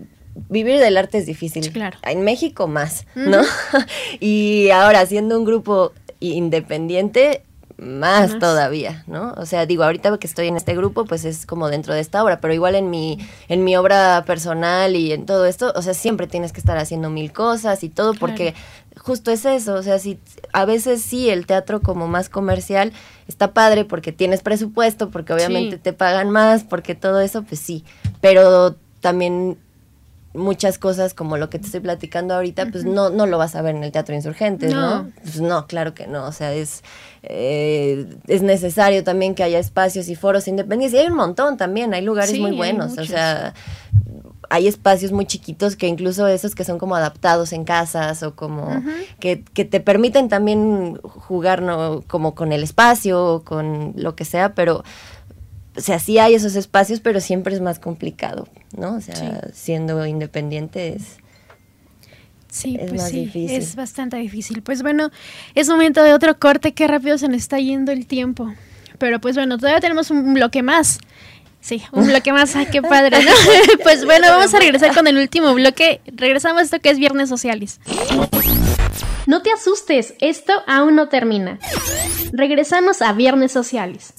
vivir del arte es difícil. Sí, claro. En México más, ¿no? Y ahora siendo un grupo independiente más, más, todavía, ¿no? O sea, digo, ahorita que estoy en este grupo, pues es como dentro de esta obra, pero igual en mi en mi obra personal y en todo esto, o sea, siempre tienes que estar haciendo mil cosas y todo porque. Justo es eso, o sea, si a veces sí el teatro como más comercial está padre porque tienes presupuesto, porque obviamente sí. te pagan más, porque todo eso, pues sí, pero también muchas cosas como lo que te estoy platicando ahorita, uh -huh. pues no, no lo vas a ver en el Teatro Insurgentes, ¿no? ¿no? Pues no, claro que no, o sea, es, eh, es necesario también que haya espacios y foros independientes, y hay un montón también, hay lugares sí, muy buenos, o sea, hay espacios muy chiquitos que incluso esos que son como adaptados en casas o como uh -huh. que, que, te permiten también jugar ¿no? como con el espacio, con lo que sea, pero o sea, sí hay esos espacios, pero siempre es más complicado, ¿no? O sea, sí. siendo independiente es... Sí, es pues sí, difícil. es bastante difícil. Pues bueno, es momento de otro corte, qué rápido se nos está yendo el tiempo. Pero pues bueno, todavía tenemos un bloque más. Sí, un bloque más, ay, qué padre, ¿no? pues bueno, vamos a regresar con el último bloque. Regresamos a esto que es Viernes Sociales. No te asustes, esto aún no termina. Regresamos a Viernes Sociales.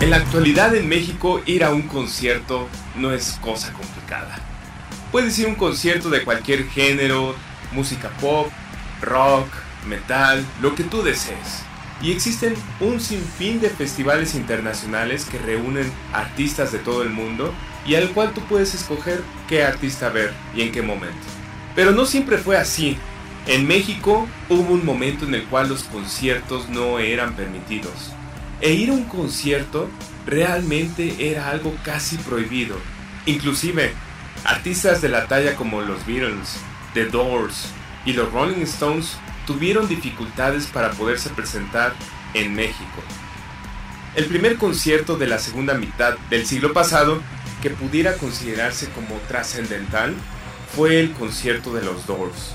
En la actualidad en México ir a un concierto no es cosa complicada. Puedes ir a un concierto de cualquier género, música pop, rock, metal, lo que tú desees. Y existen un sinfín de festivales internacionales que reúnen artistas de todo el mundo y al cual tú puedes escoger qué artista ver y en qué momento. Pero no siempre fue así. En México hubo un momento en el cual los conciertos no eran permitidos e ir a un concierto realmente era algo casi prohibido. Inclusive, artistas de la talla como los Beatles, The Doors y los Rolling Stones tuvieron dificultades para poderse presentar en México. El primer concierto de la segunda mitad del siglo pasado que pudiera considerarse como trascendental fue el concierto de los Doors.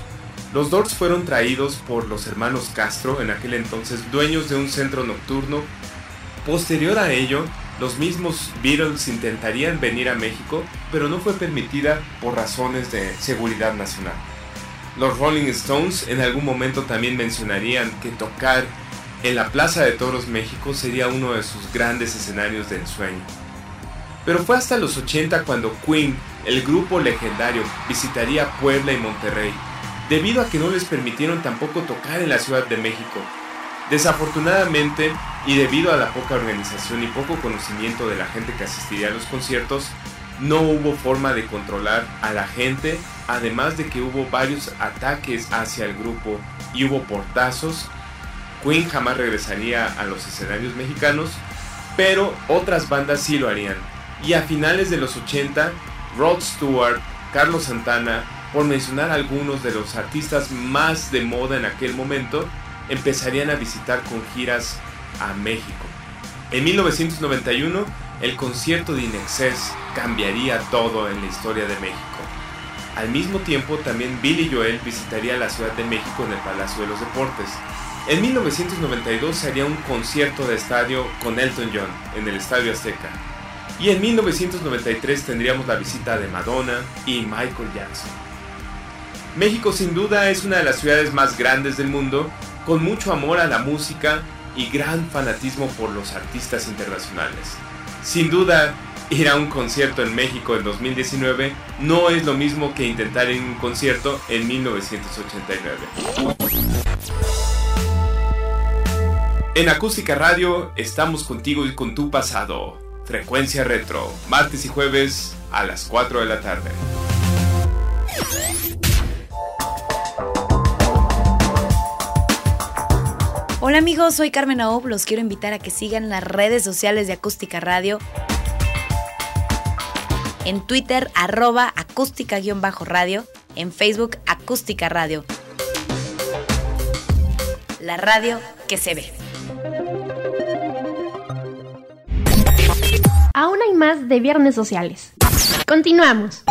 Los Doors fueron traídos por los hermanos Castro, en aquel entonces dueños de un centro nocturno Posterior a ello, los mismos Beatles intentarían venir a México, pero no fue permitida por razones de seguridad nacional. Los Rolling Stones en algún momento también mencionarían que tocar en la Plaza de Toros México sería uno de sus grandes escenarios de ensueño. Pero fue hasta los 80 cuando Queen, el grupo legendario, visitaría Puebla y Monterrey, debido a que no les permitieron tampoco tocar en la Ciudad de México, Desafortunadamente, y debido a la poca organización y poco conocimiento de la gente que asistiría a los conciertos, no hubo forma de controlar a la gente, además de que hubo varios ataques hacia el grupo y hubo portazos. Queen jamás regresaría a los escenarios mexicanos, pero otras bandas sí lo harían. Y a finales de los 80, Rod Stewart, Carlos Santana, por mencionar algunos de los artistas más de moda en aquel momento, empezarían a visitar con giras a México. En 1991, el concierto de Inexcess cambiaría todo en la historia de México. Al mismo tiempo, también Billy Joel visitaría la Ciudad de México en el Palacio de los Deportes. En 1992 se haría un concierto de estadio con Elton John en el Estadio Azteca. Y en 1993 tendríamos la visita de Madonna y Michael Jackson. México sin duda es una de las ciudades más grandes del mundo, con mucho amor a la música y gran fanatismo por los artistas internacionales. Sin duda, ir a un concierto en México en 2019 no es lo mismo que intentar ir a un concierto en 1989. En Acústica Radio estamos contigo y con tu pasado. Frecuencia Retro, martes y jueves a las 4 de la tarde. Hola amigos, soy Carmen Aob, los quiero invitar a que sigan las redes sociales de Acústica Radio. En Twitter, arroba acústica-radio. En Facebook, acústica radio. La radio que se ve. Aún hay más de Viernes Sociales. Continuamos.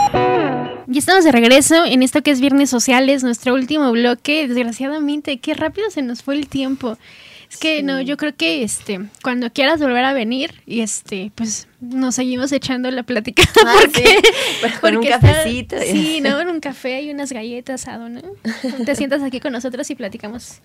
Y estamos de regreso en esto que es Viernes Sociales, nuestro último bloque. Desgraciadamente, qué rápido se nos fue el tiempo. Es que no, yo creo que este, cuando quieras volver a venir, y este, pues nos seguimos echando la plática. Ah, porque, sí, con un está- cafecito. sí, ¿no? En un café y unas galletas, ¿no? Te sientas aquí con nosotros y platicamos.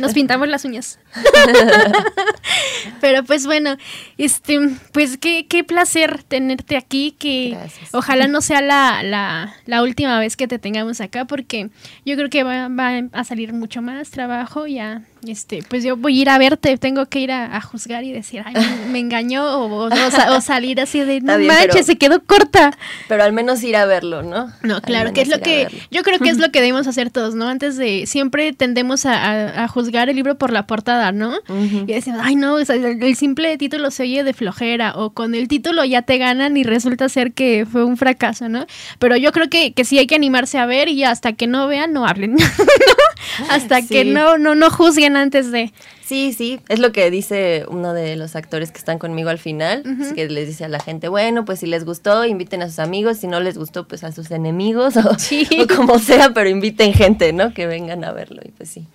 Nos pintamos las uñas. Pero pues bueno, este, pues qué, qué placer tenerte aquí, que Gracias. ojalá no sea la, la, la última vez que te tengamos acá, porque yo creo que va, va a salir mucho más trabajo, ya, este, pues yo voy a ir a verte, tengo que ir a, a juzgar y decir, ay, me, me engañó, o, o- o sa- o salir así de, no bien, manches, pero- se quedó corta. Pero al menos ir a verlo, ¿no? No, claro, que es lo que yo creo que es lo que debemos hacer todos, ¿no? Antes de siempre tendemos a, a- a juzgar el libro por la portada, ¿no? Y decimos, ay no, o sea, el, el simple título se oye de flojera o con el título ya te ganan y resulta ser que fue un fracaso, ¿no? Pero yo creo que, que sí hay que animarse a ver y hasta que no vean no hablen, hasta que no no no juzguen antes de. Sí, sí, es lo que dice uno de los actores que están conmigo al final, es que les dice a la gente, bueno, pues si les gustó, inviten a sus amigos, si no les gustó, pues a sus enemigos o, Sí. o como sea, pero inviten gente, ¿no? Que vengan a verlo y pues sí.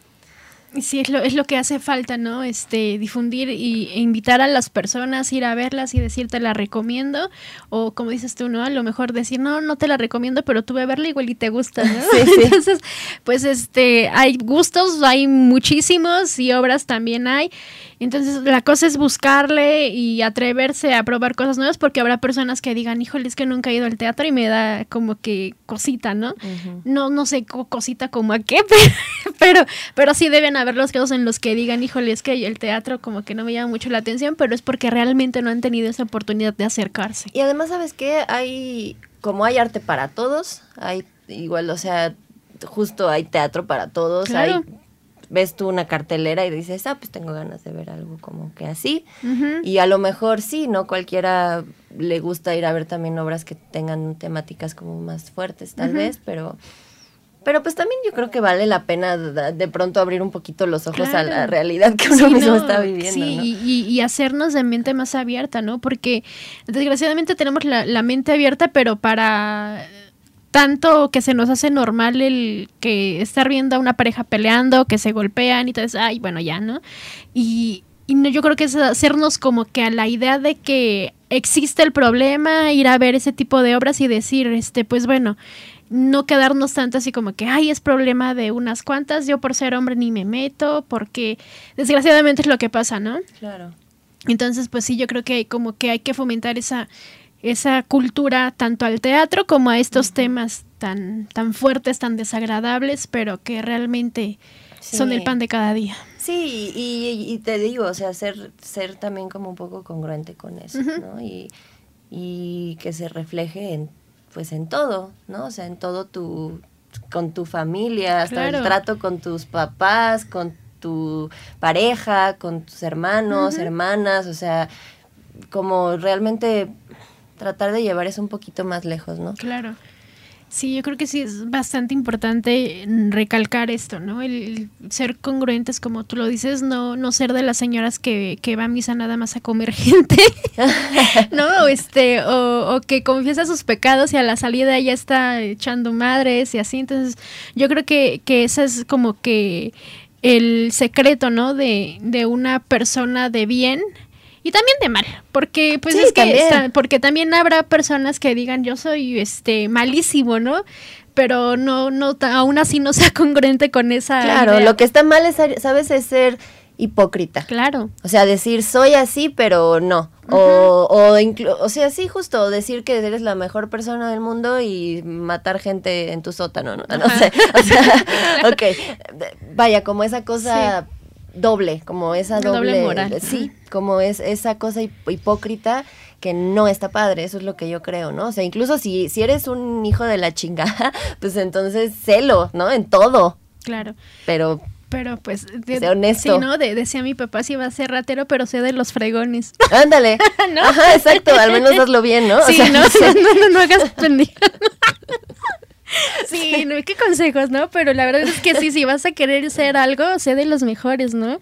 Sí, es lo, es lo que hace falta, ¿no? Este, difundir y, e invitar a las personas, ir a verlas y decir te la recomiendo. O como dices tú, ¿no? A lo mejor decir, no, no te la recomiendo, pero tú ve a verla igual y te gusta, ¿no? Sí, sí. Entonces, pues este, hay gustos, hay muchísimos y obras también hay. Entonces, la cosa es buscarle y atreverse a probar cosas nuevas porque habrá personas que digan, híjole, es que nunca he ido al teatro y me da como que cosita, ¿no? No, no sé co- cosita como a qué, pero, pero, pero sí deben haber los casos en los que digan, híjole, es que el teatro como que no me llama mucho la atención, pero es porque realmente no han tenido esa oportunidad de acercarse. Y además, ¿sabes qué? Hay, como hay arte para todos, hay igual, o sea, justo hay teatro para todos, Claro. hay, ves tú una cartelera y dices, ah, pues tengo ganas de ver algo como que así. Y a lo mejor sí, ¿no? Cualquiera le gusta ir a ver también obras que tengan temáticas como más fuertes, tal vez, pero... Pero pues también yo creo que vale la pena de, de pronto abrir un poquito los ojos a la realidad que uno Sí, mismo no, está viviendo, Sí, ¿no? y, y- hacernos de mente más abierta, ¿no? Porque desgraciadamente tenemos la, la mente abierta, pero para tanto que se nos hace normal el que estar viendo a una pareja peleando, que se golpean y eso, ay, bueno, ya, ¿no? Y, y no, yo creo que es hacernos como que a la idea de que existe el problema, ir a ver ese tipo de obras y decir, este, pues bueno, no quedarnos tanto así como que, ay, es problema de unas cuantas, yo por ser hombre ni me meto, porque desgraciadamente es lo que pasa, ¿no? Claro. Entonces, pues sí, yo creo que como que hay que fomentar esa, esa cultura tanto al teatro como a estos temas tan, tan fuertes, tan desagradables, pero que realmente son el pan de cada día. Sí, y, y te digo, o sea, ser, ser también como un poco congruente con eso. ¿no? Y, y que se refleje en, pues en todo, ¿no? O sea, en todo tu, con tu familia, hasta Claro. el trato con tus papás, con tu pareja, con tus hermanos, hermanas, o sea, como realmente tratar de llevar eso un poquito más lejos, ¿no? Claro. Sí, yo creo que sí es bastante importante mm, recalcar esto, ¿no? El ser congruentes, como tú lo dices, no, no ser de las señoras que, que va a misa nada más a comer gente, ¿no? O este, o, o que confiesa sus pecados y a la salida ya está echando madres y así. Entonces, yo creo que, que ese es como que el secreto, ¿no? De, de una persona de bien y también de mal, porque pues Sí, es que también. porque también habrá personas que digan yo soy este malísimo, ¿no? Pero no no aún así no sea congruente con esa Claro, idea. lo que está mal es, ¿sabes? Es ser hipócrita. Claro. O sea, decir soy así, pero no. O, o, inclu- o sea, sí, justo decir que eres la mejor persona del mundo y matar gente en tu sótano, ¿no? No sé. O sea, ok. Vaya, como esa cosa doble, como esa doble doble. moral. Sí, como es esa cosa hip- hipócrita que no está padre, eso es lo que yo creo, ¿no? O sea, incluso si, si eres un hijo de la chingada, pues entonces celo, ¿no? En todo. Claro. Pero Pero pues de- Sé honesto. Sí, ¿no? De- decía mi papá si va a ser ratero, pero sé de los fregones. ándale. Ajá, exacto, al menos hazlo bien, ¿no? O Sí, sea, no, sí. no, no, no, no hagas pendejada. Sí, no, qué consejos, ¿no? Pero la verdad es que sí, si vas a querer ser algo, sé de los mejores, ¿no?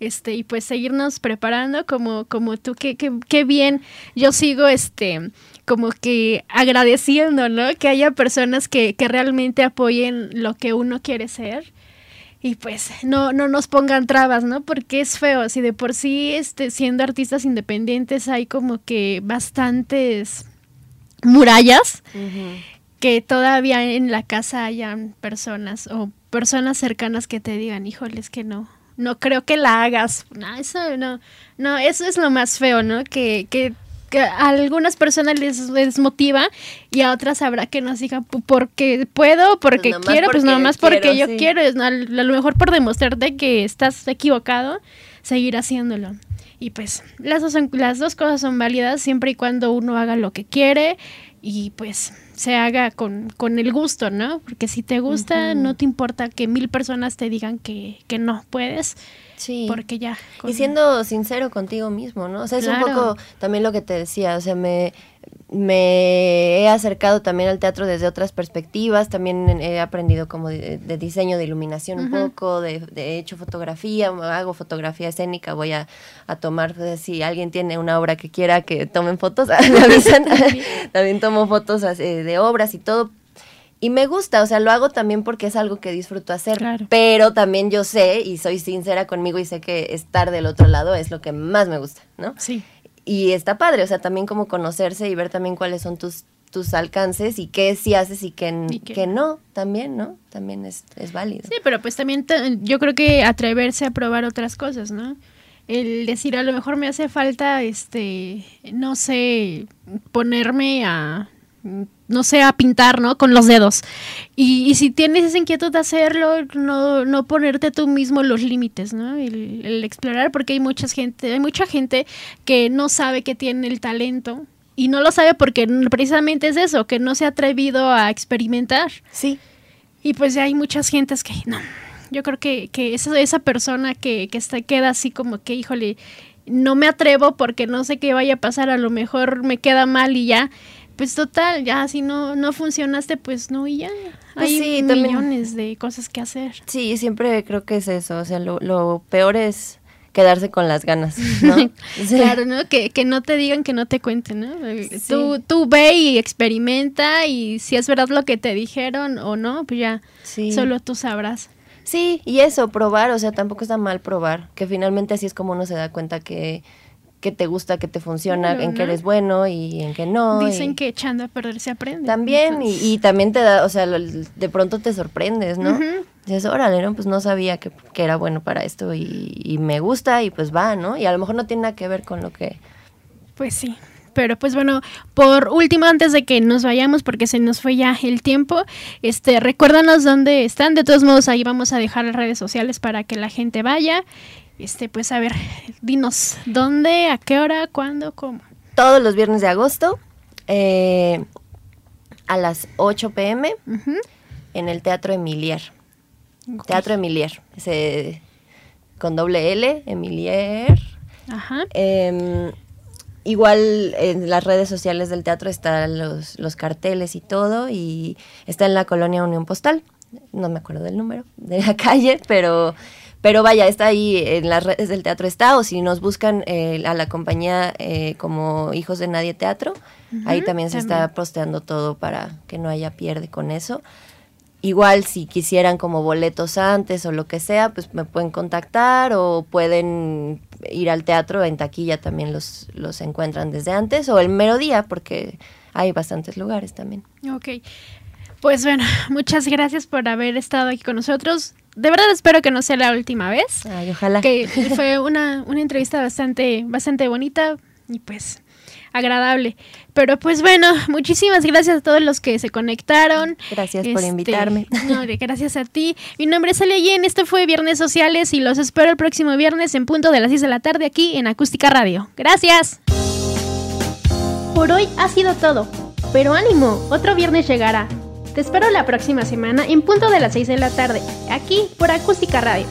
Este, y pues seguirnos preparando como, como tú, qué, qué, qué bien. Yo sigo, este, como que agradeciendo, ¿no? Que haya personas que, que realmente apoyen lo que uno quiere ser y pues no, no nos pongan trabas, ¿no? Porque es feo, si de por sí este, siendo artistas independientes hay como que bastantes murallas que todavía en la casa hayan personas o personas cercanas que te digan, híjoles que no, no creo que la hagas. No, eso no, no, eso es lo más feo, ¿no? Que, que, que a algunas personas les, les motiva y a otras habrá que nos digan "Pu- porque puedo, porque quiero, pues porque nomás porque quiero, yo sí. quiero, es- a lo mejor por demostrarte que estás equivocado, seguir haciéndolo. Y pues las dos, son- las dos cosas son válidas siempre y cuando uno haga lo que quiere y pues se haga con, con el gusto, ¿no? Porque si te gusta, no te importa que mil personas te digan que, que no puedes, Sí. porque ya. con- Y siendo sincero contigo mismo, ¿no? O sea, es un poco también lo que te decía, o sea, me, me he acercado también al teatro desde otras perspectivas, también he aprendido como de, de diseño, de iluminación un poco, de, de hecho fotografía, hago fotografía escénica, voy a, a tomar, pues, si alguien tiene una obra que quiera que tomen fotos, me avisan, también tomo fotos así, de obras y todo, y me gusta, o sea, lo hago también porque es algo que disfruto hacer. Claro. Pero también yo sé y soy sincera conmigo y sé que estar del otro lado es lo que más me gusta, ¿no? Sí. Y está padre, o sea, también como conocerse y ver también cuáles son tus tus alcances y qué sí haces y qué, Y qué no, también, ¿no? También es, es válido. Sí, pero pues también yo creo que atreverse a probar otras cosas, ¿no? El decir, a lo mejor me hace falta, este, no sé, ponerme a, no sé, a pintar, ¿no? Con los dedos. Y, y si tienes esa inquietud de hacerlo, no, no ponerte tú mismo los límites, ¿no? El, el explorar, porque hay mucha gente, hay mucha gente que no sabe que tiene el talento. Y no lo sabe porque precisamente es eso, que no se ha atrevido a experimentar. Sí. Y pues ya hay muchas gentes que no. Yo creo que, que esa, esa persona que, que está, queda así como que, híjole, no me atrevo porque no sé qué vaya a pasar, a lo mejor me queda mal y ya. Pues total, ya si no, no funcionaste, pues no y ya. Pues hay sí, también- millones de cosas que hacer. Sí, siempre creo que es eso, o sea, lo, lo peor es quedarse con las ganas, ¿no? Sí. Claro, ¿no? Que, que no te digan, que no te cuenten, ¿no? Eh, Sí. Tú, tú ve y experimenta y si es verdad lo que te dijeron o no, pues ya Sí. solo tú sabrás. Sí, y eso, probar, o sea, tampoco está mal probar, que finalmente así es como uno se da cuenta que, que te gusta, que te funciona, en que ¿no? eres bueno y en que no. Dicen y- que echando a perder se aprende. También, y, y también te da, o sea, lo- de pronto te sorprendes, ¿no? Dices, órale, ¿no? Pues no sabía que, que era bueno para esto y, y me gusta y pues va, ¿no? Y a lo mejor no tiene nada que ver con lo que... Pues sí. Pero pues bueno, por último, antes de que nos vayamos, porque se nos fue ya el tiempo, este, recuérdanos dónde están. De todos modos, ahí vamos a dejar las redes sociales para que la gente vaya. Este, pues a ver, dinos dónde, a qué hora, cuándo, cómo. Todos los viernes de agosto, eh, a las 8 pm, Ujú. en el Teatro Emilier. Teatro Emilier, ese, con doble L, Emilier. Ajá. Em, igual en las redes sociales del teatro están los, los carteles y todo, y está en la colonia Unión Postal. No me acuerdo del número de la calle, pero, pero vaya, está ahí en las redes del teatro está, o si nos buscan eh, a la compañía eh, como Hijos de Nadie Teatro, ahí también se también. está posteando todo para que no haya pierde con eso. igual si quisieran como boletos antes o lo que sea, pues me pueden contactar o pueden ir al teatro en taquilla también los, los encuentran desde antes o el mero día porque hay bastantes lugares también. Ok. Pues bueno, muchas gracias por haber estado aquí con nosotros. De verdad espero que no sea la última vez. Ay, ojalá. Que fue una, una entrevista bastante, bastante bonita y pues agradable. Pero pues bueno, muchísimas gracias a todos los que se conectaron. Gracias por invitarme. No, gracias a ti. Mi nombre es Elia Yen, esto fue Viernes Sociales y los espero el próximo viernes en punto de las 6 de la tarde aquí en Acústica Radio. Gracias. Por hoy ha sido todo, pero ánimo, otro viernes llegará. Te espero la próxima semana en punto de las 6 de la tarde, aquí por Acústica Radio.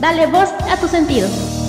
Dale voz a tus sentidos.